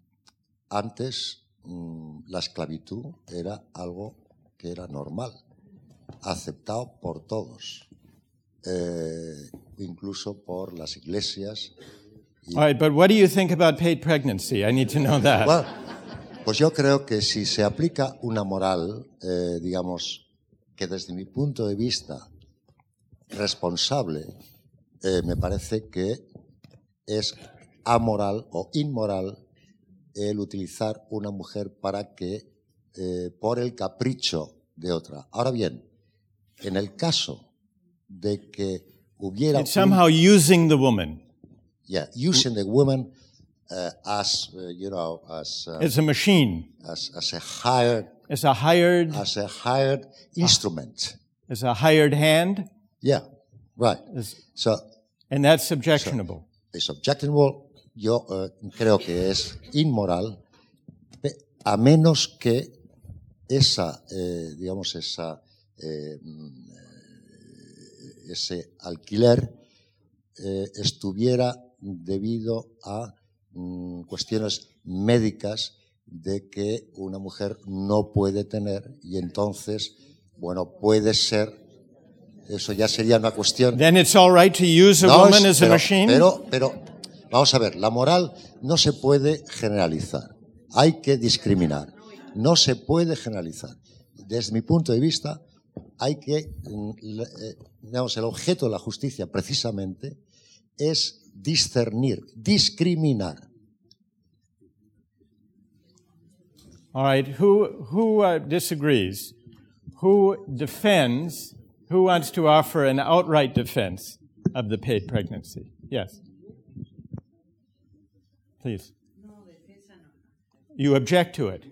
antes mm, la esclavitud era algo que era normal, aceptado por todos, incluso por las iglesias. All right, but what do you think about paid pregnancy? I need to know that. Well, pues yo creo que si se aplica una moral, eh, digamos, que desde mi punto de vista responsable, eh, me parece que es amoral o inmoral el utilizar una mujer para que, eh, por el capricho de otra. Ahora bien, en el caso de que hubiera... It's somehow using the woman. Yeah, using the woman uh, as, uh, you know, as... Uh, It's a machine. As, as a hired... As a hired... As a hired instrument. As a hired hand. Yeah, right. As, so, and that's objectionable. So, it's objectionable. Yo uh, creo que es inmoral, a menos que esa, eh, digamos, esa, eh, ese alquiler eh, estuviera debido a mm, cuestiones médicas de que una mujer no puede tener y entonces, bueno, puede ser eso ya sería una cuestión. Then it's all right to use a No, woman es- as a pero, machine. Pero, pero, vamos a ver, la moral no se puede generalizar. Hay que discriminar. No se puede generalizar. Desde mi punto de vista, hay que, mm, eh, digamos, el objeto de la justicia precisamente es discernir, discriminar. All right, who, who uh, disagrees? Who defends? Who wants to offer an outright defense of the paid pregnancy? Yes. Please. You object to it.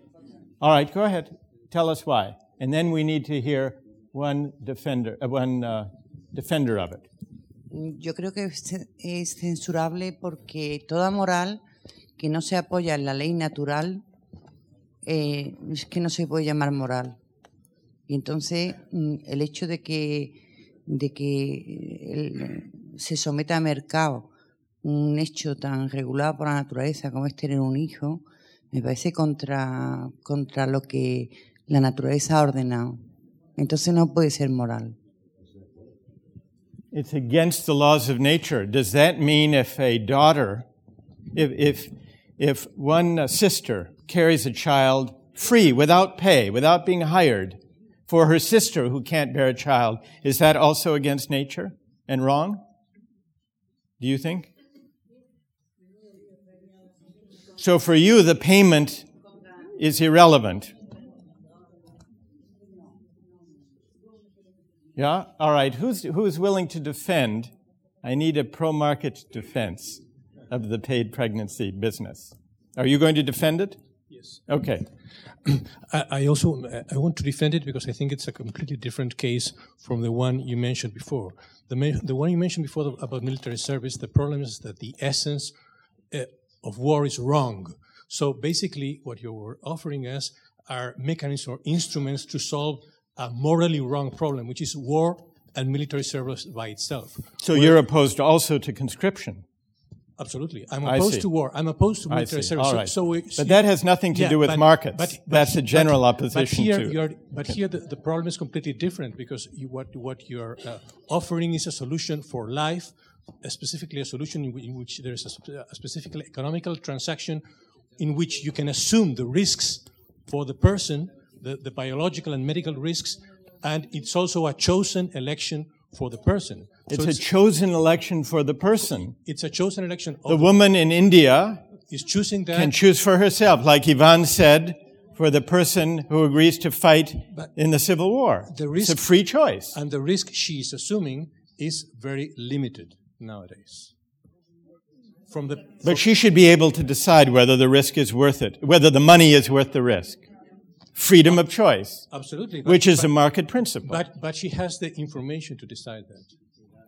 All right, go ahead. Tell us why. And then we need to hear one defender, uh, one uh, defender of it. Yo creo que es censurable porque toda moral que no se apoya en la ley natural eh, es que no se puede llamar moral. Y entonces mm, el hecho de que, de que el- se someta a mercado un hecho tan regulado por la naturaleza como es tener un hijo, me parece contra, contra lo que la naturaleza ha ordenado. Entonces no puede ser moral. It's against the laws of nature. Does that mean if a daughter, if, if, if one uh, sister carries a child free, without pay, without being hired, for her sister who can't bear a child, is that also against nature and wrong? Do you think? So for you, the payment is irrelevant. Yeah? All right. Who's, who's willing to defend? I need a pro market defense of the paid pregnancy business. Are you going to defend it? Yes. Okay. I, I also I want to defend it because I think it's a completely different case from the one you mentioned before. The ma- the one you mentioned before about military service. The problem is that the essence uh, of war is wrong. So basically, what you're offering us are mechanisms or instruments to solve a morally wrong problem, which is war and military service by itself. So you're opposed also to conscription? Absolutely. I'm opposed to war. I'm opposed to military service. All So- So, we, But that has nothing to do with markets. but That's a general opposition but here to- You're, but here the, the problem is completely different because you, what, what you're uh, offering is a solution for life, uh, specifically a solution in, whi- in which there is a, a specific economical transaction in which you can assume the risks for the person, the, the biological and medical risks, and it's also a chosen election for the person. It's So a chosen election for the person. it's a chosen election. Of The woman in India is choosing that. can choose for herself, like Ivan said, for the person who agrees to fight in the Civil War. the it's risk, a free choice. And the risk she is assuming is very limited nowadays. From the But she should be able to decide whether the risk is worth it, whether the money is worth the risk. Freedom of choice, absolutely, but- which is a market principle. But but she has the information to decide that.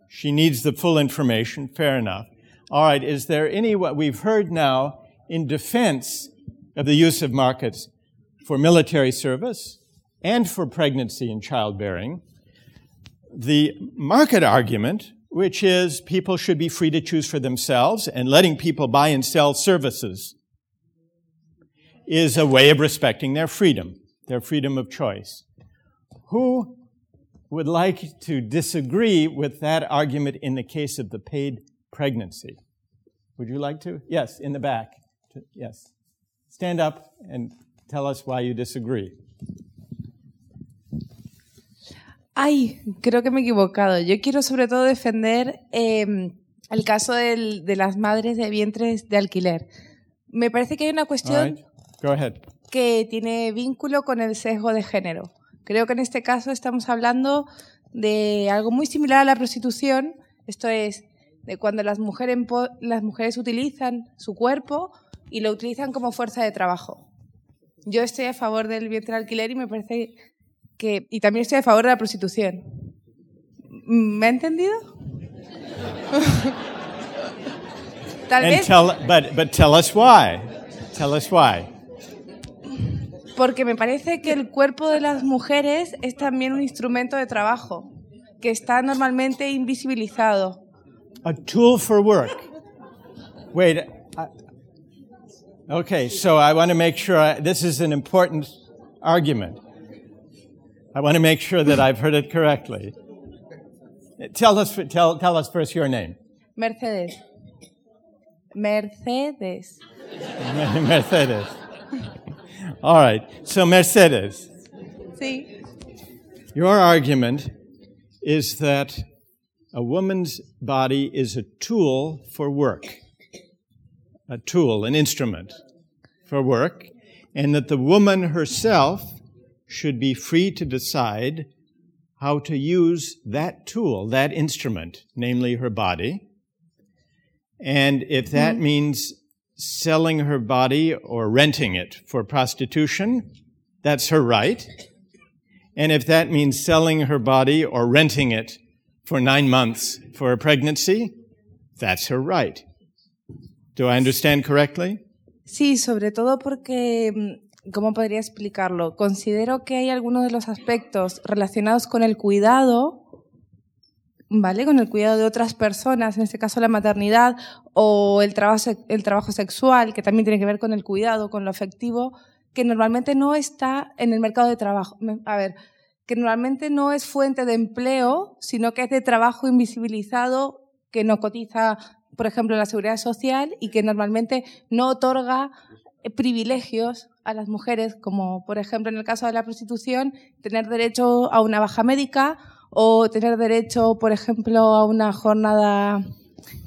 She needs the full information, fair enough. All right, is there any, what we've heard now in defense of the use of markets for military service and for pregnancy and childbearing, the market argument, which is people should be free to choose for themselves and letting people buy and sell services, is a way of respecting their freedom, their freedom of choice. Who would like to disagree with that argument in the case of the paid pregnancy? Would you like to? Yes, in the back. Yes. Stand up and tell us why you disagree. Ay, creo que me he equivocado. Yo quiero sobre todo defender eh, el caso del- de las madres de vientres de alquiler. Me parece que hay una cuestión right, go ahead. Que tiene vínculo con el sesgo de género. Creo que en este caso estamos hablando de algo muy similar a la prostitución, esto es, de cuando las mujeres, las mujeres utilizan su cuerpo y lo utilizan como fuerza de trabajo. Yo estoy a favor del vientre de alquiler y me parece que... Y también estoy a favor de la prostitución. ¿Me ha entendido? Tal vez tell, but, but tell us why. Tell us why. Porque me parece que el cuerpo de las mujeres es también un instrumento de trabajo, que está normalmente invisibilizado. A tool for work. Wait. I, okay, so I want to make sure I, this is an important argument. I want to make sure that I've heard it correctly. Tell us, tell, tell us first your name. Mercedes. Mercedes. Mercedes. All right. So, Mercedes, Sí. your argument is that a woman's body is a tool for work, a tool, an instrument for work, and that the woman herself should be free to decide how to use that tool, that instrument, namely her body. And if that mm-hmm. means selling her body or renting it for prostitution, that's her right. And if that means selling her body or renting it for nine months for a pregnancy, that's her right. Do I understand correctly? Sí, sobre todo porque, mm, ¿cómo podría explicarlo? Considero que hay algunos de los aspectos relacionados con el cuidado, ¿vale? Con el cuidado de otras personas, en este caso la maternidad o el trabajo, el trabajo sexual, que también tiene que ver con el cuidado, con lo afectivo, que normalmente no está en el mercado de trabajo. A ver, que normalmente no es fuente de empleo, sino que es de trabajo invisibilizado que no cotiza, por ejemplo, la seguridad social y que normalmente no otorga privilegios a las mujeres, como por ejemplo en el caso de la prostitución, tener derecho a una baja médica o tener derecho, por ejemplo, a una jornada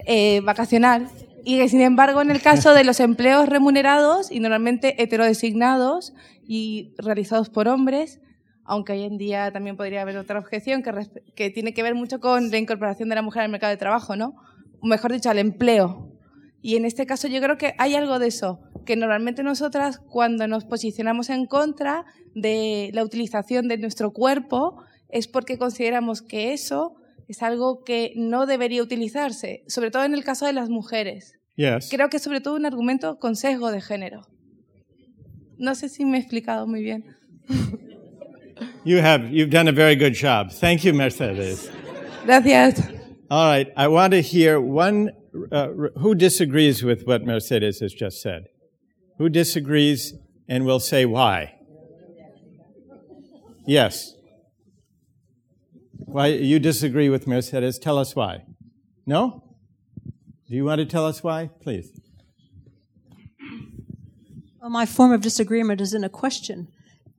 eh, vacacional y que, sin embargo, en el caso de los empleos remunerados y normalmente heterodesignados y realizados por hombres, aunque hoy en día también podría haber otra objeción que, que tiene que ver mucho con la incorporación de la mujer al mercado de trabajo, ¿no? O mejor dicho, al empleo. Y en este caso yo creo que hay algo de eso, que normalmente nosotras cuando nos posicionamos en contra de la utilización de nuestro cuerpo es porque consideramos que eso es algo que no debería utilizarse, sobre todo en el caso de las mujeres. Yes. Creo que es sobre todo un argumento con sesgo de género. No sé si me he explicado muy bien. You have you've done a very good job. Thank you, Mercedes. Gracias. All right, I want to hear one uh, who disagrees with what Mercedes has just said. Who disagrees and will say why? Yes. Why you disagree with Mercedes? Tell us why. No? Do you want to tell us why? Please. Well, my form of disagreement is in a question.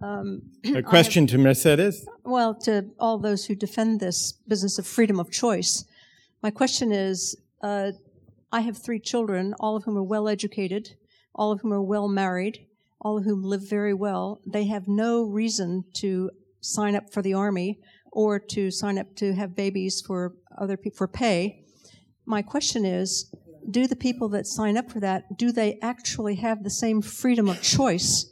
Um, A question to Mercedes? well, to all those who defend this business of freedom of choice. My question is uh, I have three children, all of whom are well educated, all of whom are well married, all of whom live very well. They have no reason to sign up for the army or to sign up to have babies for other people for pay. My question is do the people that sign up for that do they actually have the same freedom of choice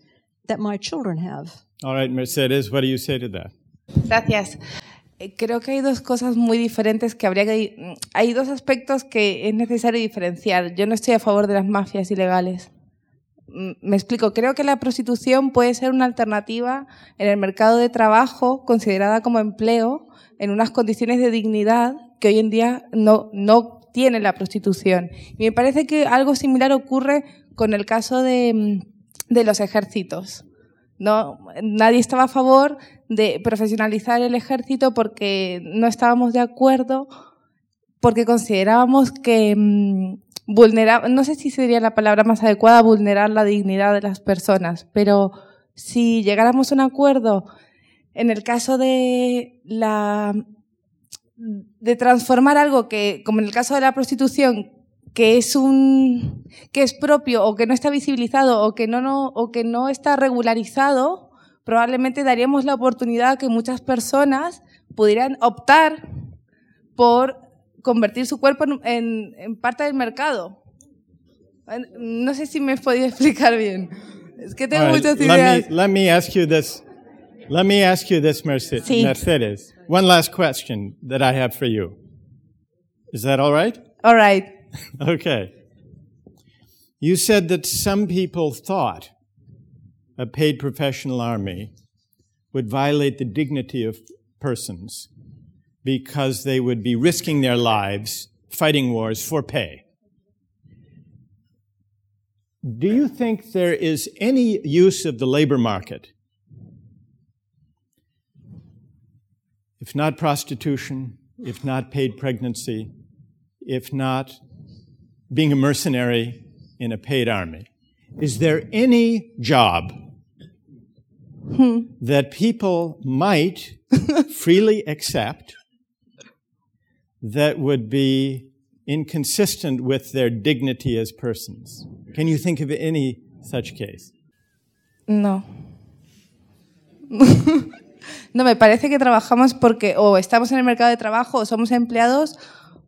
that my children have? All right, Mercedes, what do you say to that? Gracias. Creo que hay dos cosas muy diferentes que habría que... Hay dos aspectos que es necesario diferenciar. Yo no estoy a favor de las mafias ilegales. Me explico, creo que la prostitución puede ser una alternativa en el mercado de trabajo considerada como empleo en unas condiciones de dignidad que hoy en día no, no tiene la prostitución. Y me parece que algo similar ocurre con el caso de, de los ejércitos. No, nadie estaba a favor de profesionalizar el ejército porque no estábamos de acuerdo, porque considerábamos que no sé si sería la palabra más adecuada, vulnerar la dignidad de las personas, pero si llegáramos a un acuerdo en el caso de la de transformar algo que, como en el caso de la prostitución, que es un que es propio o que no está visibilizado o que no, no o que no está regularizado, probablemente daríamos la oportunidad a que muchas personas pudieran optar por convertir su cuerpo en, en- en parte del mercado. No sé si me he podido explicar bien. Es que tengo All right, muchas let me, let me ask you this. Let me ask you this, Merce- Sí. Mercedes. One last question that I have for you. Is that all right? All right. Okay. You said that some people thought a paid professional army would violate the dignity of persons because they would be risking their lives fighting wars for pay. Do you think there is any use of the labor market, if not prostitution, if not paid pregnancy, if not being a mercenary in a paid army? Is there any job hmm. that people might freely accept that would be inconsistent with their dignity as persons? Can you think of any such case? No. no, me parece que trabajamos porque o estamos en el mercado de trabajo o somos empleados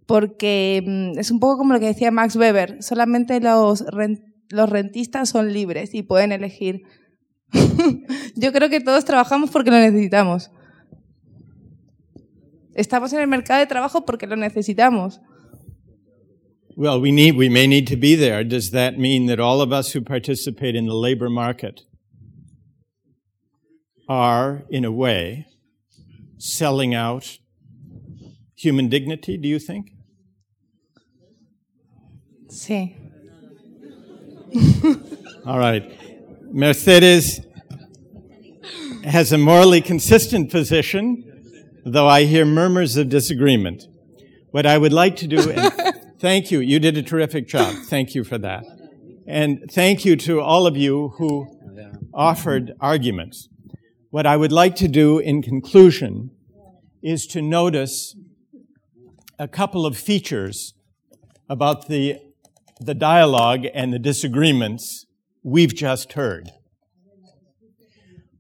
porque mm, es un poco como lo que decía Max Weber, solamente los, ren- los rentistas son libres y pueden elegir Yo creo que todos trabajamos porque lo necesitamos. Estamos en el mercado de trabajo porque lo necesitamos. Well, we need, we may need to be there. Does that mean that all of us who participate in the labor market are, in a way, selling out human dignity, do you think? Sí. All right. Mercedes has a morally consistent position, though I hear murmurs of disagreement. What I would like to do, and thank you, you did a terrific job. Thank you for that. And thank you to all of you who offered arguments. What I would like to do in conclusion is to notice a couple of features about the, the dialogue and the disagreements we've just heard.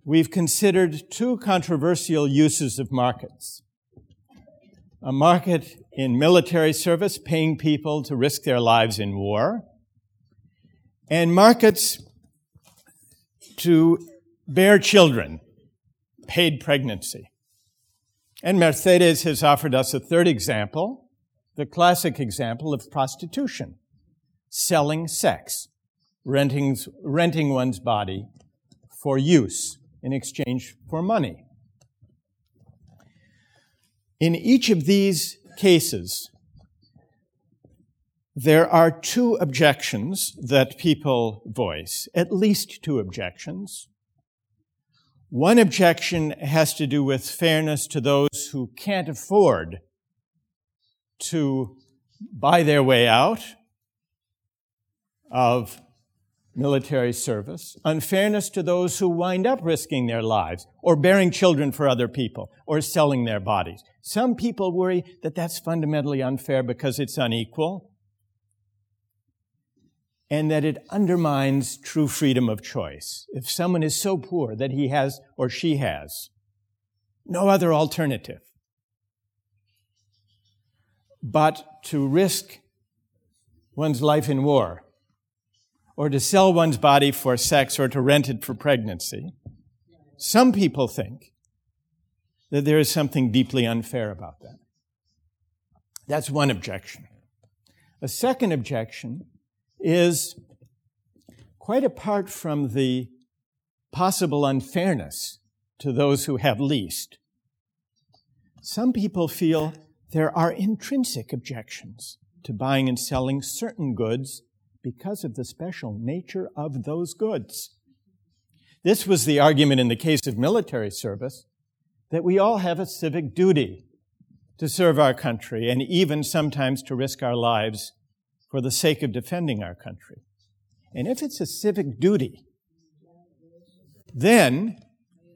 We've considered two controversial uses of markets. A market in military service, paying people to risk their lives in war, and markets to bear children, paid pregnancy. And Mercedes has offered us a third example, the classic example of prostitution, selling sex, renting, renting one's body for use in exchange for money. In each of these cases, there are two objections that people voice, at least two objections. One objection has to do with fairness to those who can't afford to buy their way out of military service, unfairness to those who wind up risking their lives or bearing children for other people or selling their bodies. Some people worry that that's fundamentally unfair because it's unequal and that it undermines true freedom of choice. If someone is so poor that he has or she has no other alternative but to risk one's life in war or to sell one's body for sex or to rent it for pregnancy, some people think that there is something deeply unfair about that. That's one objection. A second objection is quite apart from the possible unfairness to those who have least. Some people feel there are intrinsic objections to buying and selling certain goods because of the special nature of those goods. This was the argument in the case of military service that we all have a civic duty to serve our country and even sometimes to risk our lives for the sake of defending our country. And if it's a civic duty, then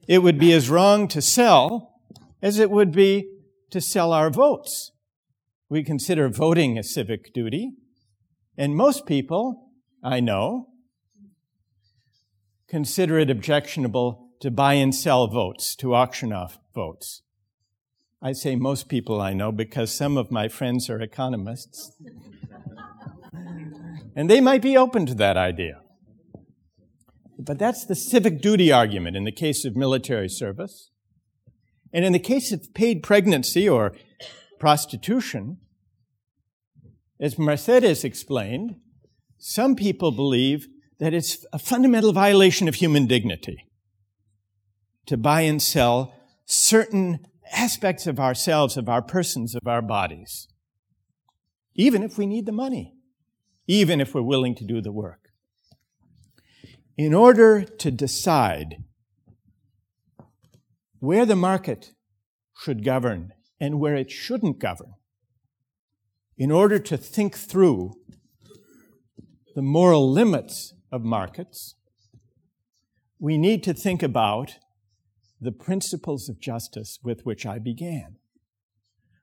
it would be as wrong to sell as it would be to sell our votes. We consider voting a civic duty, and most people, I know, consider it objectionable to buy and sell votes, to auction off votes. I say most people I know because some of my friends are economists. and they might be open to that idea. But that's the civic duty argument in the case of military service. And in the case of paid pregnancy or prostitution, as Mercedes explained, some people believe that it's a fundamental violation of human dignity to buy and sell certain aspects of ourselves, of our persons, of our bodies, even if we need the money, even if we're willing to do the work. In order to decide where the market should govern and where it shouldn't govern, in order to think through the moral limits of markets, we need to think about the principles of justice with which I began.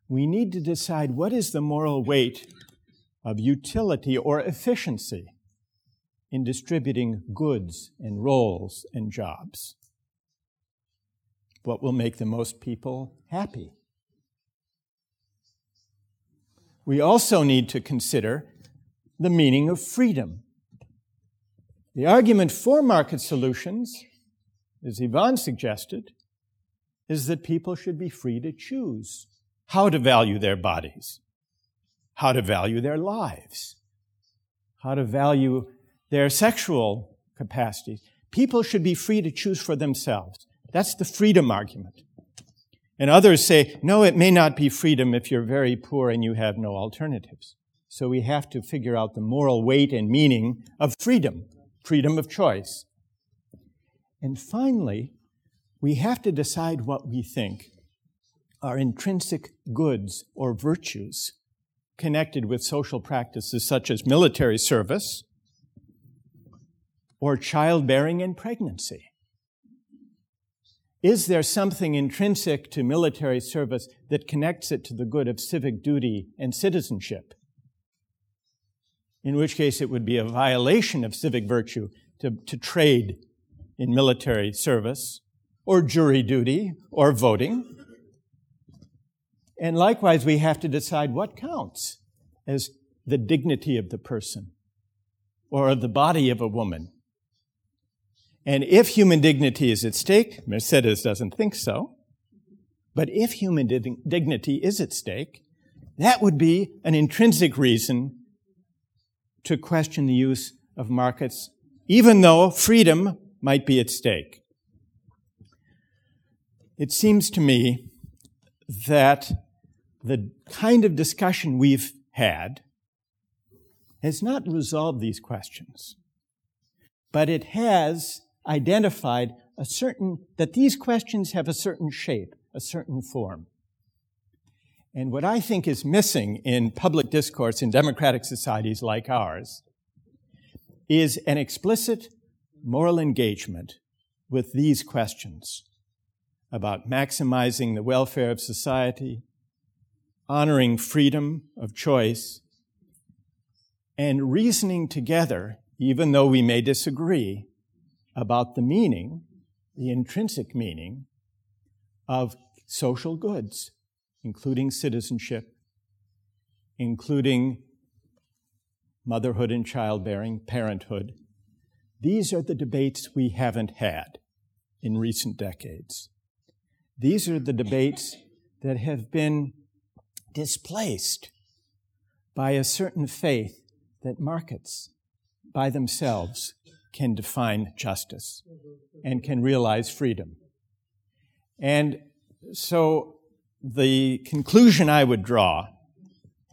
We need to decide what is the moral weight of utility or efficiency in distributing goods and roles and jobs. What will make the most people happy? We also need to consider the meaning of freedom. The argument for market solutions as Yvonne suggested, is that people should be free to choose how to value their bodies, how to value their lives, how to value their sexual capacities. People should be free to choose for themselves. That's the freedom argument. And others say, no, it may not be freedom if you're very poor and you have no alternatives. So we have to figure out the moral weight and meaning of freedom, freedom of choice. And finally, we have to decide what we think are intrinsic goods or virtues connected with social practices such as military service or childbearing and pregnancy. Is there something intrinsic to military service that connects it to the good of civic duty and citizenship? In which case, it would be a violation of civic virtue to, to trade in military service, or jury duty, or voting. And likewise, we have to decide what counts as the dignity of the person or of the body of a woman and if human dignity is at stake, Mercedes doesn't think so, but if human dignity is at stake, that would be an intrinsic reason to question the use of markets, even though freedom might be at stake. It seems to me that the kind of discussion we've had has not resolved these questions, but it has identified a certain, that these questions have a certain shape, a certain form. And what I think is missing in public discourse in democratic societies like ours is an explicit moral engagement with these questions about maximizing the welfare of society, honoring freedom of choice, and reasoning together, even though we may disagree, about the meaning, the intrinsic meaning of social goods, including citizenship, including motherhood and childbearing, parenthood. These are the debates we haven't had in recent decades. These are the debates that have been displaced by a certain faith that markets by themselves can define justice mm-hmm. and can realize freedom. And so the conclusion I would draw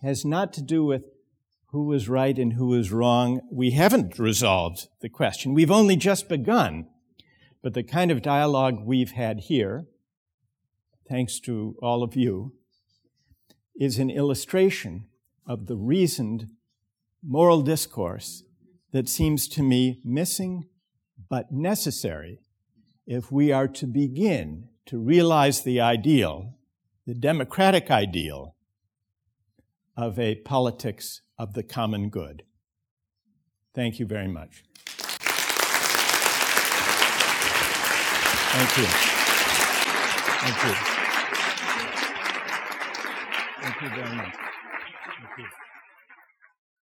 has not to do with who was right and who was wrong. We haven't resolved the question. We've only just begun. But the kind of dialogue we've had here, thanks to all of you, is an illustration of the reasoned moral discourse that seems to me missing but necessary if we are to begin to realize the ideal, the democratic ideal of a politics of the common good. Thank you very much. Thank you. Thank you. Thank you very much.